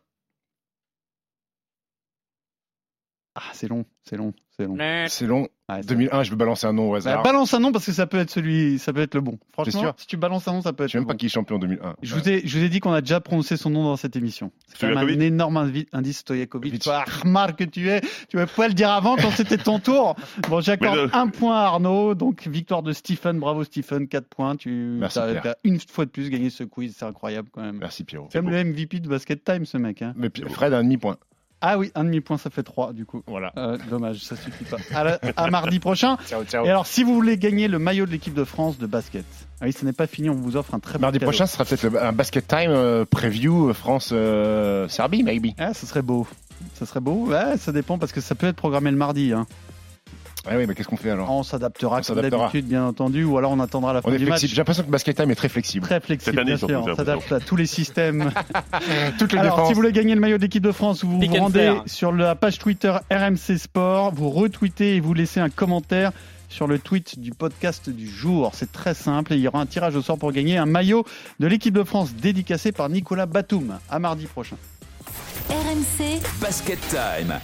Ah, c'est long, c'est long, c'est long. C'est long. Ouais, c'est 2001, je vais balancer un nom au Bah, hasard. balance un nom parce que ça peut être celui, ça peut être le bon. Franchement, sûr si tu balances un nom, ça peut je être sais le même pas bon. qui est champion en 2001. Je vous, ai, je vous ai dit qu'on a déjà prononcé son nom dans cette émission. C'est quand même un énorme invi- indice Stojakovic. Toi, remarque que tu es, tu ne pouvais le dire avant quand c'était ton tour. Bon, j'accorde le- un point à Arnaud. Donc, victoire de Stephen. Bravo Stephen, 4 points. Tu Merci, as, Pierre. une fois de plus gagné ce quiz. C'est incroyable quand même. Merci Pierrot. C'est comme le MVP de Basket Time, ce mec. hein. Mais Fred a un demi-point. Ah oui, un demi-point, ça fait 3 du coup. Voilà. Euh, dommage, ça suffit pas. À, la- à mardi prochain. Ciao, ciao. Et alors, si vous voulez gagner le maillot de l'équipe de France de basket, ah oui, ce n'est pas fini, on vous offre un très bon Mardi cadeau. prochain, ce sera peut-être un basket time euh, preview euh, France-Serbie, maybe. Ah, ce serait beau. Ça serait beau. Ouais, ça dépend parce que ça peut être programmé le mardi. Hein. Ah oui, mais qu'est-ce qu'on fait alors On s'adaptera On comme s'adaptera. d'habitude, bien entendu, ou alors on attendra la On fin est du match. flexible. J'ai l'impression que basket time est très flexible. Très flexible, Cette année, bien sûr. On s'adapte à tous les systèmes. Toutes les Alors, défenses. si vous voulez gagner le maillot de l'équipe de France, vous Pick vous rendez sur la page Twitter RMC Sport, vous retweetez et vous laissez un commentaire sur le tweet du podcast du jour. C'est très simple et il y aura un tirage au sort pour gagner un maillot de l'équipe de France dédicacé par Nicolas Batum. À mardi prochain. RMC Basket Time.